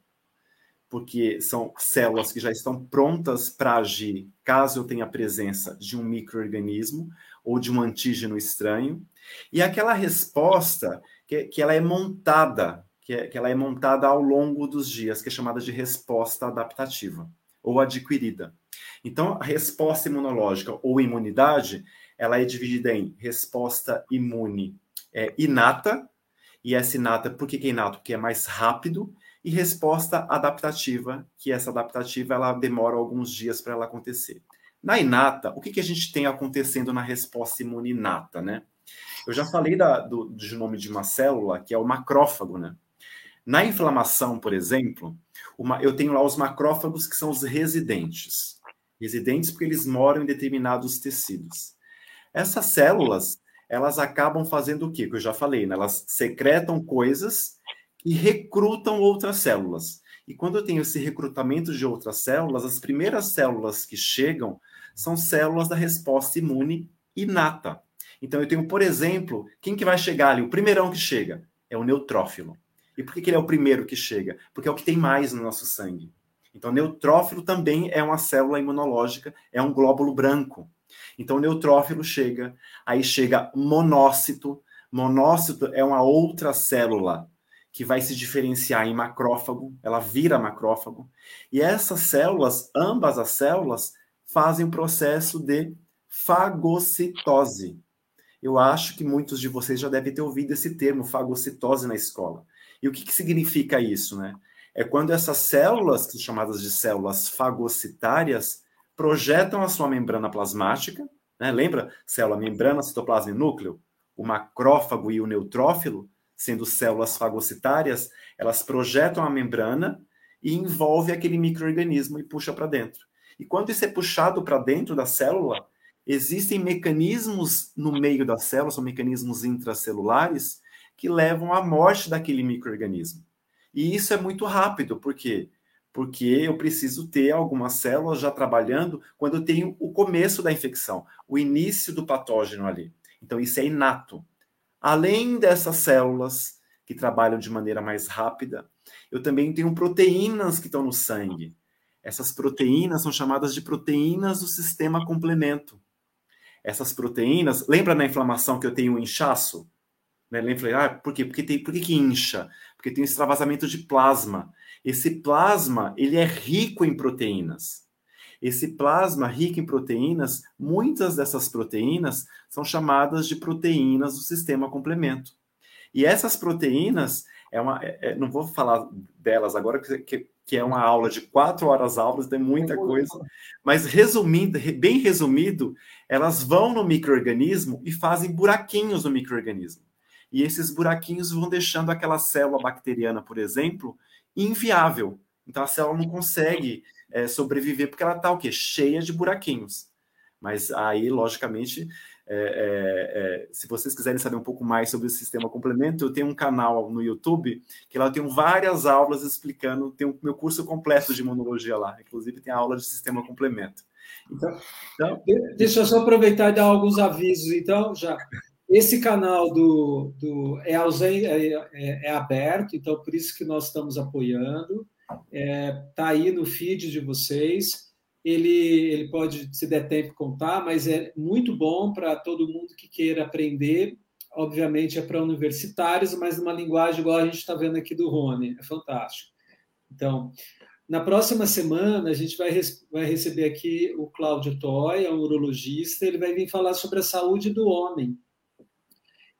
porque são células que já estão prontas para agir caso eu tenha a presença de um microorganismo ou de um antígeno estranho, e aquela resposta que, que ela é montada, que, é, que ela é montada ao longo dos dias, que é chamada de resposta adaptativa ou adquirida. Então, a resposta imunológica ou imunidade, ela é dividida em resposta imune é, inata, e essa inata, por que, que é inato? Porque é mais rápido, e resposta adaptativa, que essa adaptativa ela demora alguns dias para ela acontecer. Na inata, o que, que a gente tem acontecendo na resposta imune inata, né? Eu já falei da, do, do nome de uma célula, que é o macrófago, né? Na inflamação, por exemplo, uma, eu tenho lá os macrófagos que são os residentes. Residentes porque eles moram em determinados tecidos. Essas células, elas acabam fazendo o quê? Que eu já falei, né? Elas secretam coisas e recrutam outras células. E quando eu tenho esse recrutamento de outras células, as primeiras células que chegam são células da resposta imune inata. Então eu tenho, por exemplo, quem que vai chegar ali? O primeirão que chega é o neutrófilo. E por que, que ele é o primeiro que chega? Porque é o que tem mais no nosso sangue. Então, neutrófilo também é uma célula imunológica, é um glóbulo branco. Então, neutrófilo chega, aí chega monócito. Monócito é uma outra célula que vai se diferenciar em macrófago, ela vira macrófago. E essas células, ambas as células, fazem o processo de fagocitose. Eu acho que muitos de vocês já devem ter ouvido esse termo, fagocitose, na escola. E o que, que significa isso, né? É quando essas células, que são chamadas de células fagocitárias, projetam a sua membrana plasmática, né? Lembra? Célula, membrana, citoplasma e núcleo. O macrófago e o neutrófilo, sendo células fagocitárias, elas projetam a membrana e envolve aquele microorganismo e puxa para dentro. E quando isso é puxado para dentro da célula, existem mecanismos no meio da célula, são mecanismos intracelulares, que levam à morte daquele microorganismo. E isso é muito rápido, por quê? Porque eu preciso ter algumas células já trabalhando quando eu tenho o começo da infecção, o início do patógeno ali. Então, isso é inato. Além dessas células que trabalham de maneira mais rápida, eu também tenho proteínas que estão no sangue. Essas proteínas são chamadas de proteínas do sistema complemento. Essas proteínas, lembra na inflamação que eu tenho um inchaço? Né? Lembra? Ah, por quê? Porque tem, por que, que incha? Porque tem extravasamento de plasma. Esse plasma, ele é rico em proteínas. Esse plasma rico em proteínas, muitas dessas proteínas são chamadas de proteínas do sistema complemento. E essas proteínas, é uma, é, é não vou falar delas agora, que, que é uma aula de quatro horas aulas, tem muita coisa, mas resumindo, bem resumido, elas vão no microorganismo e fazem buraquinhos no microorganismo. E esses buraquinhos vão deixando aquela célula bacteriana, por exemplo, inviável. Então a célula não consegue é, sobreviver porque ela está o quê? Cheia de buraquinhos. Mas aí, logicamente, é, é, é, se vocês quiserem saber um pouco mais sobre o sistema complemento, eu tenho um canal no YouTube que lá eu tenho várias aulas explicando, tem o meu curso completo de imunologia lá, inclusive tem a aula de sistema complemento. Então, então, Deixa eu só aproveitar e dar alguns avisos, então, já. Esse canal do, do é, é, é, é, aberto, então por isso que nós estamos apoiando. Está é, tá aí no feed de vocês. Ele, ele pode, se der tempo, contar, mas é muito bom para todo mundo que queira aprender. Obviamente é para universitários, mas numa linguagem igual a gente está vendo aqui do Rony. É fantástico. Então, na próxima semana, a gente vai, vai receber aqui o Cláudio Toy, é um urologista. Ele vai vir falar sobre a saúde do homem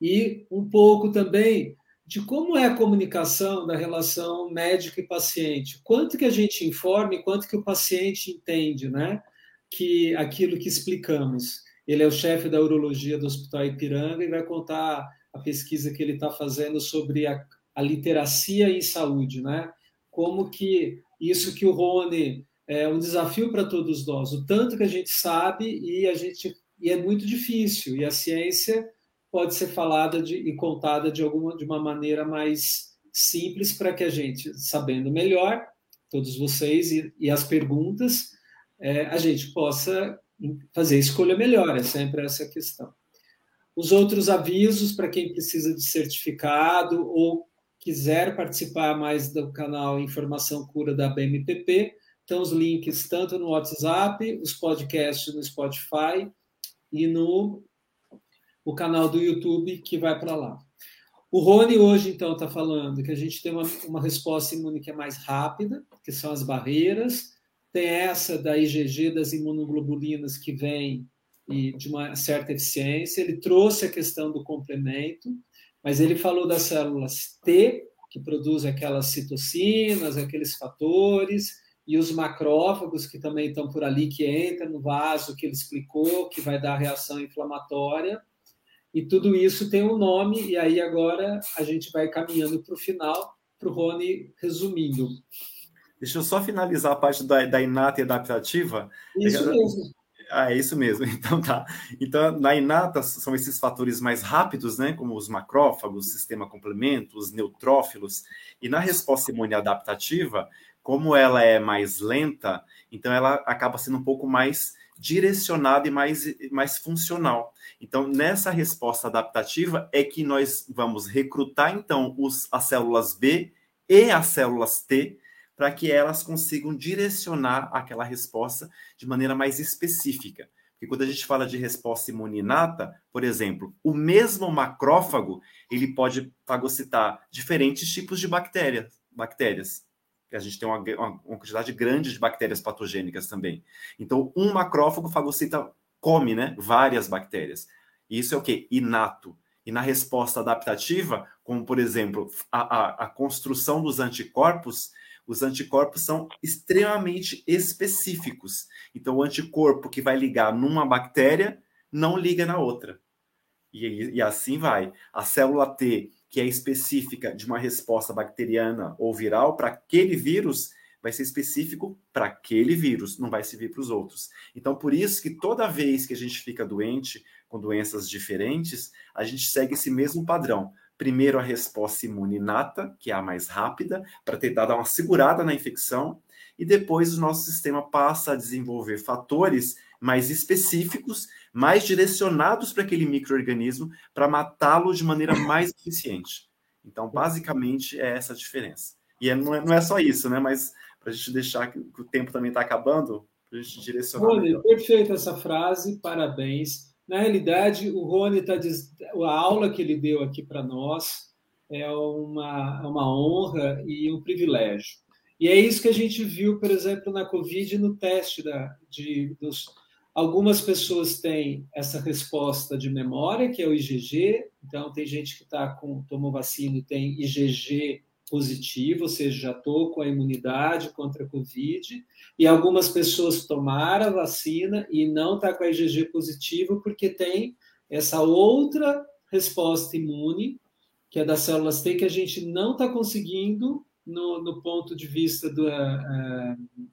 e um pouco também de como é a comunicação da relação médico e paciente. Quanto que a gente informa e quanto que o paciente entende, né? Que aquilo que explicamos. Ele é o chefe da urologia do Hospital Ipiranga e vai contar a pesquisa que ele está fazendo sobre a, a literacia em saúde, né? Como que isso que o Rony é um desafio para todos nós, o tanto que a gente sabe e a gente e é muito difícil e a ciência pode ser falada de, e contada de alguma de uma maneira mais simples para que a gente, sabendo melhor, todos vocês e, e as perguntas, é, a gente possa fazer escolha melhor. É sempre essa questão. Os outros avisos para quem precisa de certificado ou quiser participar mais do canal Informação Cura da BMPP, estão os links tanto no WhatsApp, os podcasts no Spotify e no o canal do YouTube que vai para lá. O Rony hoje, então, está falando que a gente tem uma, uma resposta imune que é mais rápida, que são as barreiras. Tem essa da IgG, das imunoglobulinas, que vem e de uma certa eficiência. Ele trouxe a questão do complemento, mas ele falou das células T, que produzem aquelas citocinas, aqueles fatores, e os macrófagos, que também estão por ali, que entram no vaso, que ele explicou, que vai dar reação inflamatória. E tudo isso tem um nome, e aí agora a gente vai caminhando para o final, para o Rony resumindo. Deixa eu só finalizar a parte da, da inata e adaptativa. Isso mesmo. Ah, é isso mesmo. Então tá. Então, na inata são esses fatores mais rápidos, né? Como os macrófagos, sistema complemento, os neutrófilos. E na resposta imune adaptativa, como ela é mais lenta, então ela acaba sendo um pouco mais direcionada e mais, mais funcional. Então, nessa resposta adaptativa é que nós vamos recrutar, então, os, as células B e as células T para que elas consigam direcionar aquela resposta de maneira mais específica. Porque quando a gente fala de resposta imuninata, por exemplo, o mesmo macrófago, ele pode fagocitar diferentes tipos de bactérias, bactérias. A gente tem uma, uma, uma quantidade grande de bactérias patogênicas também. Então, um macrófago fagocita, come, né, várias bactérias. Isso é o quê? Inato. E na resposta adaptativa, como por exemplo, a, a, a construção dos anticorpos, os anticorpos são extremamente específicos. Então, o anticorpo que vai ligar numa bactéria não liga na outra. E, e, assim vai. A célula T, que é específica de uma resposta bacteriana ou viral para aquele vírus, vai ser específico para aquele vírus, não vai servir para os outros. Então, por isso que toda vez que a gente fica doente com doenças diferentes, a gente segue esse mesmo padrão primeiro a resposta imune inata, que é a mais rápida, para tentar dar uma segurada na infecção, e depois o nosso sistema passa a desenvolver fatores mais específicos, mais direcionados para aquele microorganismo, para matá-lo de maneira mais eficiente. Então, basicamente, é essa a diferença. E é, não, é, não é só isso, né? Mas para a gente deixar que, que o tempo também está acabando, para a gente direcionar. Rony, perfeita essa frase, parabéns. Na realidade, o Rony está a aula que ele deu aqui para nós é uma, é uma honra e um privilégio. E é isso que a gente viu, por exemplo, na Covid, no teste da, de, dos, algumas pessoas têm essa resposta de memória, que é o IgG. Então, tem gente que tá com, tomou vacina e tem IgG positivo, ou seja, já estou com a imunidade contra a Covid, e algumas pessoas tomaram a vacina e não está com a IgG positivo porque tem essa outra resposta imune, que é das células T, que a gente não está conseguindo, no, no, ponto de vista do uh,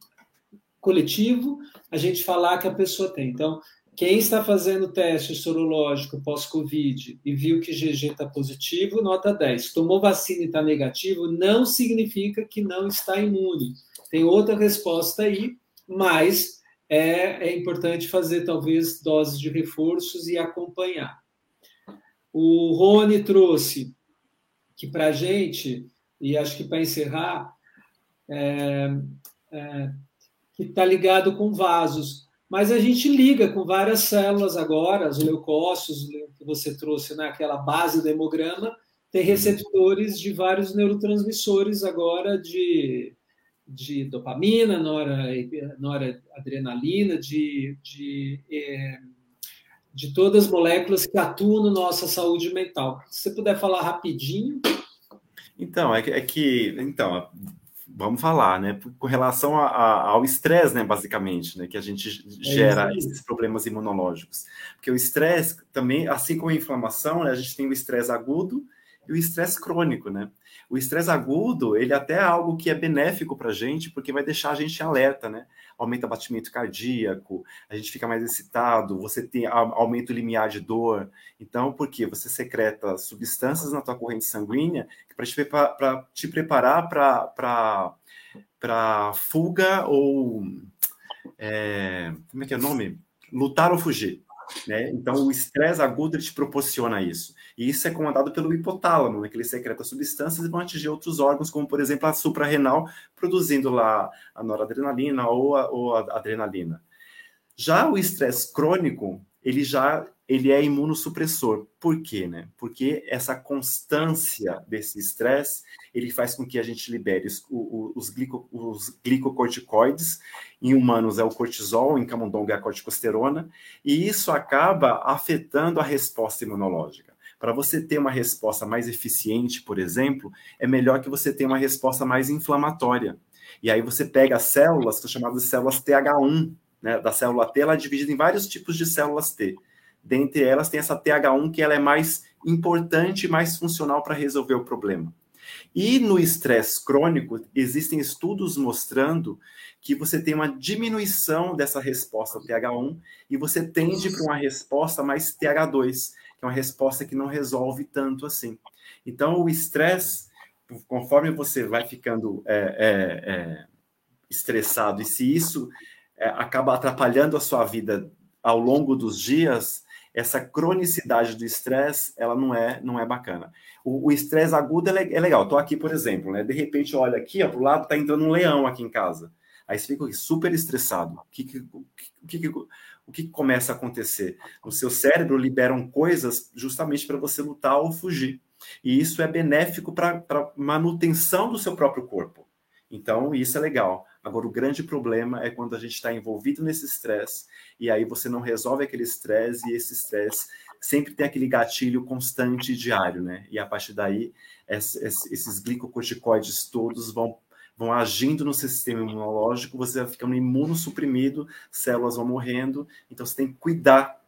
coletivo, a gente falar que a pessoa tem. Então, quem está fazendo teste sorológico pós-Covid e viu que GG está positivo, nota 10. Tomou vacina e está negativo, não significa que não está imune. Tem outra resposta aí, mas é, é importante fazer talvez doses de reforços e acompanhar. O Rony trouxe que para a gente, e acho que para encerrar, é, é, que está ligado com vasos. Mas a gente liga com várias células agora, os leucócitos que você trouxe naquela base do hemograma, tem uhum. receptores de vários neurotransmissores agora de, de dopamina, nora, noradrenalina, de, de, é, de todas as moléculas que atuam na nossa saúde mental. Se você puder falar rapidinho. Então, é que, é que então, vamos falar, né? Com relação a, a, ao estresse, né? Basicamente, né? Que a gente gera é esses problemas imunológicos. Porque o estresse também, assim como a inflamação, né, a gente tem o estresse agudo e o estresse crônico, né? O estresse agudo, ele até é algo que é benéfico para a gente, porque vai deixar a gente alerta, né? Aumenta batimento cardíaco, a gente fica mais excitado, você tem aumento limiar de dor. Então, por quê? Você secreta substâncias na tua corrente sanguínea para te, te preparar para fuga ou. É, como é que é o nome? Lutar ou fugir. Né? Então, o estresse agudo te proporciona isso. E isso é comandado pelo hipotálamo, né? que ele secreta substâncias e vão atingir outros órgãos, como, por exemplo, a suprarrenal, produzindo lá a noradrenalina ou a, ou a adrenalina. Já o estresse crônico, ele já ele é imunossupressor. Por quê? Né? Porque essa constância desse estresse, ele faz com que a gente libere os, os, glico, os glicocorticoides, em humanos é o cortisol, em camundongo é a corticosterona, e isso acaba afetando a resposta imunológica. Para você ter uma resposta mais eficiente, por exemplo, é melhor que você tenha uma resposta mais inflamatória. E aí você pega as células, que são chamadas de células TH1, né, da célula T, ela é dividida em vários tipos de células T. Dentre elas tem essa TH1 que ela é mais importante e mais funcional para resolver o problema. E no estresse crônico, existem estudos mostrando que você tem uma diminuição dessa resposta TH1 e você tende para uma resposta mais TH2, que é uma resposta que não resolve tanto assim. Então, o estresse, conforme você vai ficando é, é, é, estressado, e se isso é, acaba atrapalhando a sua vida ao longo dos dias, essa cronicidade do estresse, ela não é, não é bacana. O estresse agudo é, é legal. Estou aqui, por exemplo, né? De repente, olha aqui, ó, pro lado está entrando um leão aqui em casa. Aí você fica super estressado. O que, que, que, o que começa a acontecer? O seu cérebro liberam coisas justamente para você lutar ou fugir. E isso é benéfico para a manutenção do seu próprio corpo. Então, isso é legal. Agora, o grande problema é quando a gente está envolvido nesse estresse e aí você não resolve aquele estresse e esse estresse sempre tem aquele gatilho constante diário, né? E a partir daí, esses glicocorticoides todos vão, vão agindo no sistema imunológico, você vai ficando imunossuprimido, células vão morrendo, então você tem que cuidar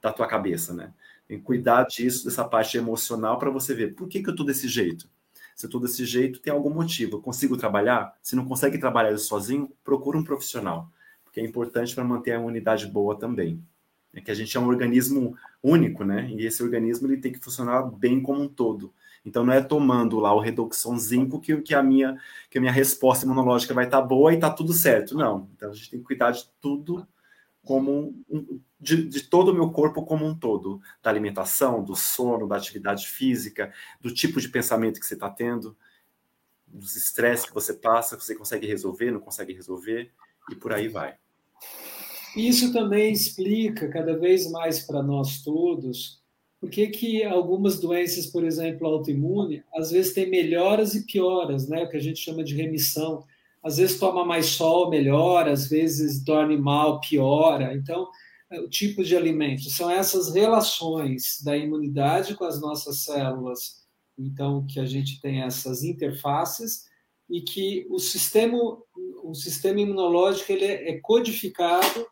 da tua cabeça, né? Tem que cuidar disso, dessa parte emocional, para você ver por que, que eu tô desse jeito se eu estou desse jeito, tem algum motivo. Eu consigo trabalhar? Se não consegue trabalhar sozinho, procura um profissional, porque é importante para manter a imunidade boa também. É que a gente é um organismo único, né? E esse organismo ele tem que funcionar bem como um todo. Então não é tomando lá o reduxão zinco que, que a minha que a minha resposta imunológica vai estar tá boa e está tudo certo. Não. Então a gente tem que cuidar de tudo como um, de, de, todo o meu corpo como um todo, da alimentação, do sono, da atividade física, do tipo de pensamento que você está tendo, dos estresses que você passa, que você consegue resolver, não consegue resolver, e por aí vai. Isso também explica cada vez mais para nós todos por que, que algumas doenças, por exemplo, autoimune, às vezes têm melhoras e pioras, né? O que a gente chama de remissão às vezes toma mais sol, melhora, às vezes dorme mal, piora. Então, é, o tipo de alimento são essas relações da imunidade com as nossas células, então que a gente tem essas interfaces e que o sistema o sistema imunológico ele é codificado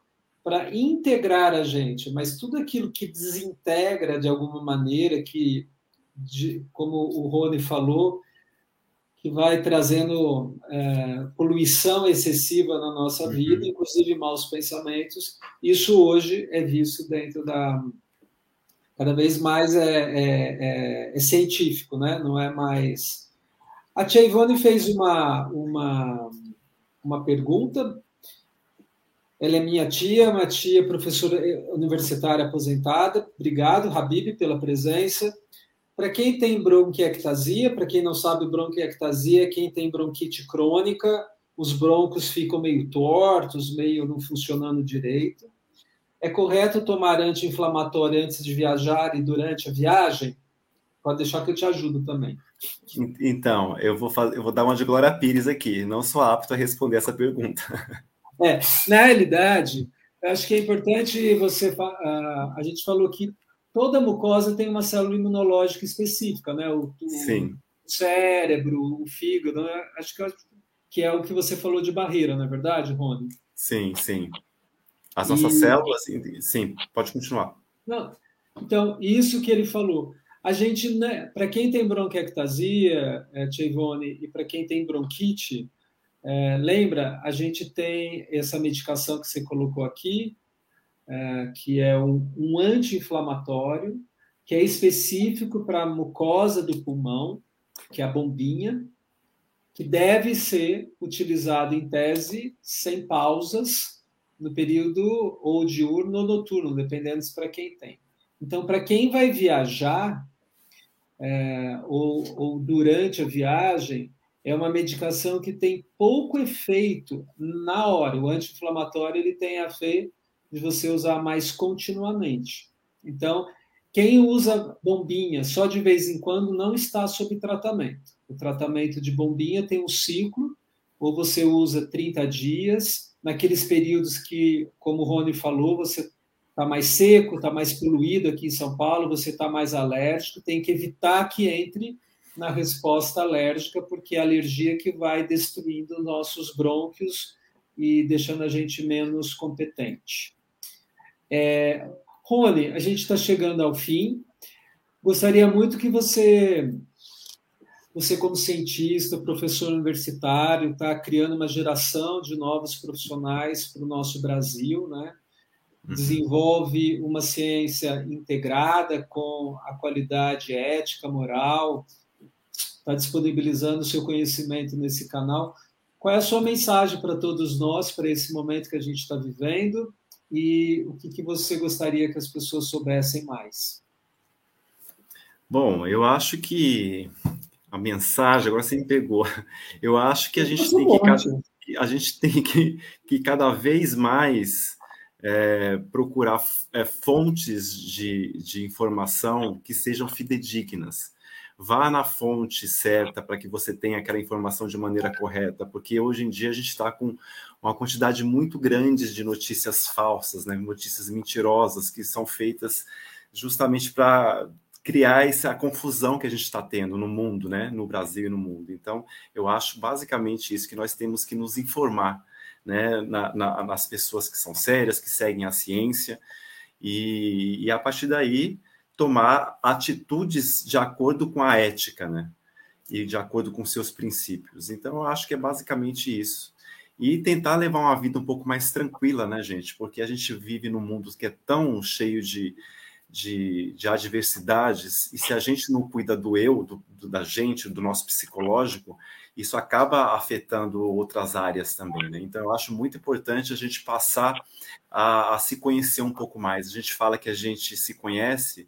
para integrar a gente, mas tudo aquilo que desintegra de alguma maneira, que, de, como o Rony falou, que vai trazendo é, poluição excessiva na nossa uhum. vida, inclusive maus pensamentos. Isso hoje é visto dentro da. Cada vez mais é, é, é, é científico, né? não é mais. A Tia Ivone fez uma, uma, uma pergunta. Ela é minha tia, uma tia professora universitária aposentada. Obrigado, Habib, pela presença. Para quem tem bronquiectasia, para quem não sabe, bronquiectasia é quem tem bronquite crônica, os broncos ficam meio tortos, meio não funcionando direito. É correto tomar anti-inflamatório antes de viajar e durante a viagem? Pode deixar que eu te ajudo também. Então, eu vou, fazer, eu vou dar uma de Glória Pires aqui. Não sou apto a responder essa pergunta. É, na realidade, acho que é importante você. A gente falou que toda mucosa tem uma célula imunológica específica, né? O, o cérebro, o fígado, né? acho que, que é o que você falou de barreira, não é verdade, Rony? Sim, sim. As nossas e... células, sim, pode continuar. Não, então, isso que ele falou. A gente, né, para quem tem bronquiectasia, é, Tivone, e para quem tem bronquite, é, lembra, a gente tem essa medicação que você colocou aqui, é, que é um, um anti-inflamatório, que é específico para a mucosa do pulmão, que é a bombinha, que deve ser utilizado em tese sem pausas no período ou diurno ou noturno, dependendo para quem tem. Então, para quem vai viajar é, ou, ou durante a viagem, é uma medicação que tem pouco efeito na hora. O anti-inflamatório ele tem a ver de você usar mais continuamente. Então, quem usa bombinha só de vez em quando não está sob tratamento. O tratamento de bombinha tem um ciclo, ou você usa 30 dias, naqueles períodos que, como o Rony falou, você está mais seco, está mais poluído aqui em São Paulo, você está mais alérgico, tem que evitar que entre na resposta alérgica, porque é a alergia que vai destruindo nossos brônquios e deixando a gente menos competente. É, Rony, a gente está chegando ao fim. Gostaria muito que você você, como cientista, professor universitário, está criando uma geração de novos profissionais para o nosso Brasil, né? Uhum. Desenvolve uma ciência integrada com a qualidade ética, moral, está disponibilizando o seu conhecimento nesse canal. Qual é a sua mensagem para todos nós, para esse momento que a gente está vivendo? E o que, que você gostaria que as pessoas soubessem mais? Bom, eu acho que a mensagem, agora você me pegou. Eu acho que a gente tem que, a gente tem que, que cada vez mais é, procurar é, fontes de, de informação que sejam fidedignas. Vá na fonte certa para que você tenha aquela informação de maneira correta, porque hoje em dia a gente está com uma quantidade muito grande de notícias falsas, né? notícias mentirosas que são feitas justamente para criar essa confusão que a gente está tendo no mundo, né? no Brasil e no mundo. Então, eu acho basicamente isso, que nós temos que nos informar né? Na, na, nas pessoas que são sérias, que seguem a ciência, e, e a partir daí tomar atitudes de acordo com a ética, né? E de acordo com seus princípios. Então, eu acho que é basicamente isso. E tentar levar uma vida um pouco mais tranquila, né, gente? Porque a gente vive num mundo que é tão cheio de, de, de adversidades, e se a gente não cuida do eu, do, do, da gente, do nosso psicológico, isso acaba afetando outras áreas também. Né? Então, eu acho muito importante a gente passar a, a, se conhecer um pouco mais. A gente fala que a gente se conhece,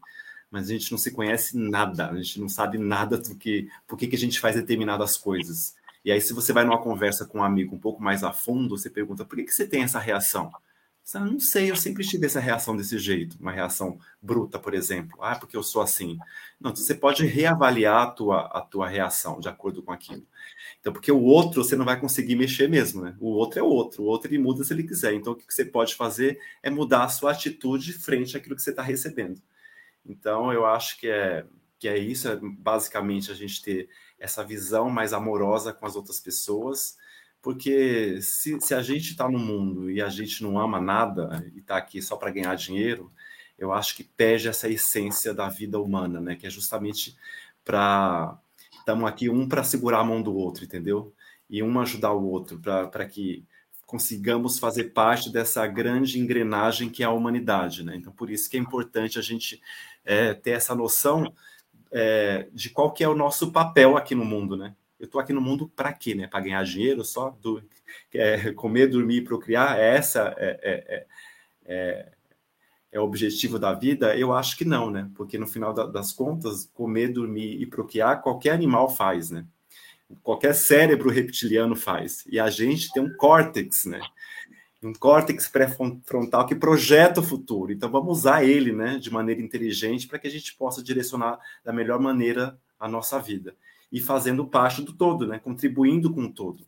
mas a gente não se conhece nada, a gente não sabe nada do que, por que, que a gente faz determinadas coisas. E aí, se você vai numa conversa com um amigo um pouco mais a fundo, você pergunta por que, que você tem essa reação? Ah, não sei, eu sempre tive essa reação desse jeito, uma reação bruta, por exemplo. Ah, porque eu sou assim. Não, você pode reavaliar a tua, a tua reação de acordo com aquilo. Então, porque o outro você não vai conseguir mexer mesmo, né? O outro é outro, o outro ele muda se ele quiser. Então, o que você pode fazer é mudar a sua atitude frente àquilo que você está recebendo. Então, eu acho que é, que é isso, é basicamente a gente ter essa visão mais amorosa com as outras pessoas, porque se, se a gente está no mundo e a gente não ama nada e está aqui só para ganhar dinheiro, eu acho que perde essa essência da vida humana, né? Que é justamente para estamos aqui um para segurar a mão do outro, entendeu? E um ajudar o outro para que consigamos fazer parte dessa grande engrenagem que é a humanidade, né? Então por isso que é importante a gente é, ter essa noção é, de qual que é o nosso papel aqui no mundo, né? eu estou aqui no mundo para quê, né? Para ganhar dinheiro só? Do, é, comer, dormir e procriar? É essa é, é, é, é, o objetivo da vida? Eu acho que não, né? Porque no final da, das contas, comer, dormir e procriar, qualquer animal faz, né? Qualquer cérebro reptiliano faz. E a gente tem um córtex, né? Um córtex pré-frontal que projeta o futuro. Então vamos usar ele, né, de maneira inteligente para que a gente possa direcionar da melhor maneira a nossa vida e fazendo parte do todo, né? Contribuindo com o todo.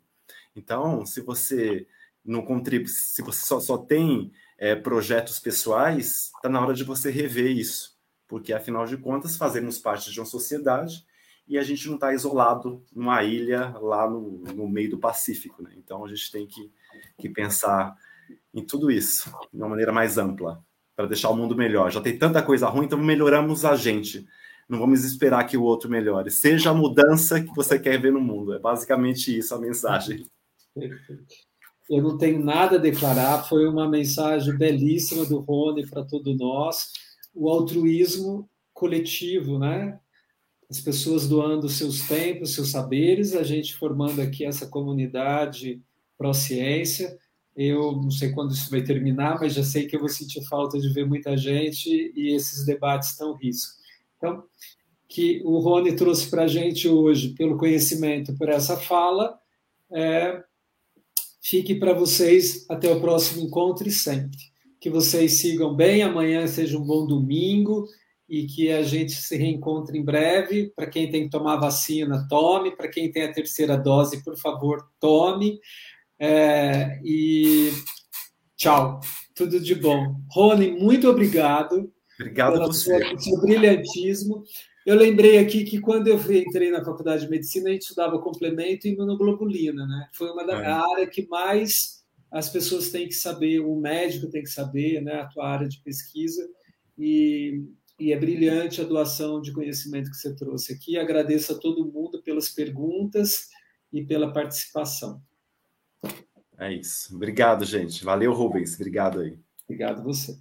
Então, se você não contribui, se você só, só tem é, projetos pessoais, está na hora de você rever isso, porque afinal de contas fazemos parte de uma sociedade e a gente não está isolado numa ilha lá no, no meio do Pacífico, né? Então a gente tem que, que pensar em tudo isso de uma maneira mais ampla para deixar o mundo melhor. Já tem tanta coisa ruim, então melhoramos a gente não vamos esperar que o outro melhore. Seja a mudança que você quer ver no mundo. É basicamente isso a mensagem. Eu não tenho nada a declarar, foi uma mensagem belíssima do Rony para todos nós. O altruísmo coletivo, né? As pessoas doando seus tempos, seus saberes, a gente formando aqui essa comunidade pró-ciência. Eu não sei quando isso vai terminar, mas já sei que eu vou sentir falta de ver muita gente e esses debates estão risco. Então, que o Rony trouxe para a gente hoje, pelo conhecimento, por essa fala, é, fique para vocês até o próximo encontro e sempre. Que vocês sigam bem, amanhã seja um bom domingo e que a gente se reencontre em breve. Para quem tem que tomar vacina, tome. Para quem tem a terceira dose, por favor, tome. É, e tchau. Tudo de bom. Rony, muito obrigado. Obrigado pelo seu brilhantismo. Eu lembrei aqui que quando eu entrei na faculdade de medicina, a gente estudava complemento e imunoglobulina, né? Foi uma da é. área que mais as pessoas têm que saber, o médico tem que saber, né? A tua área de pesquisa. E, e é brilhante a doação de conhecimento que você trouxe aqui. Agradeço a todo mundo pelas perguntas e pela participação. É isso. Obrigado, gente. Valeu, Rubens. Obrigado aí. Obrigado você.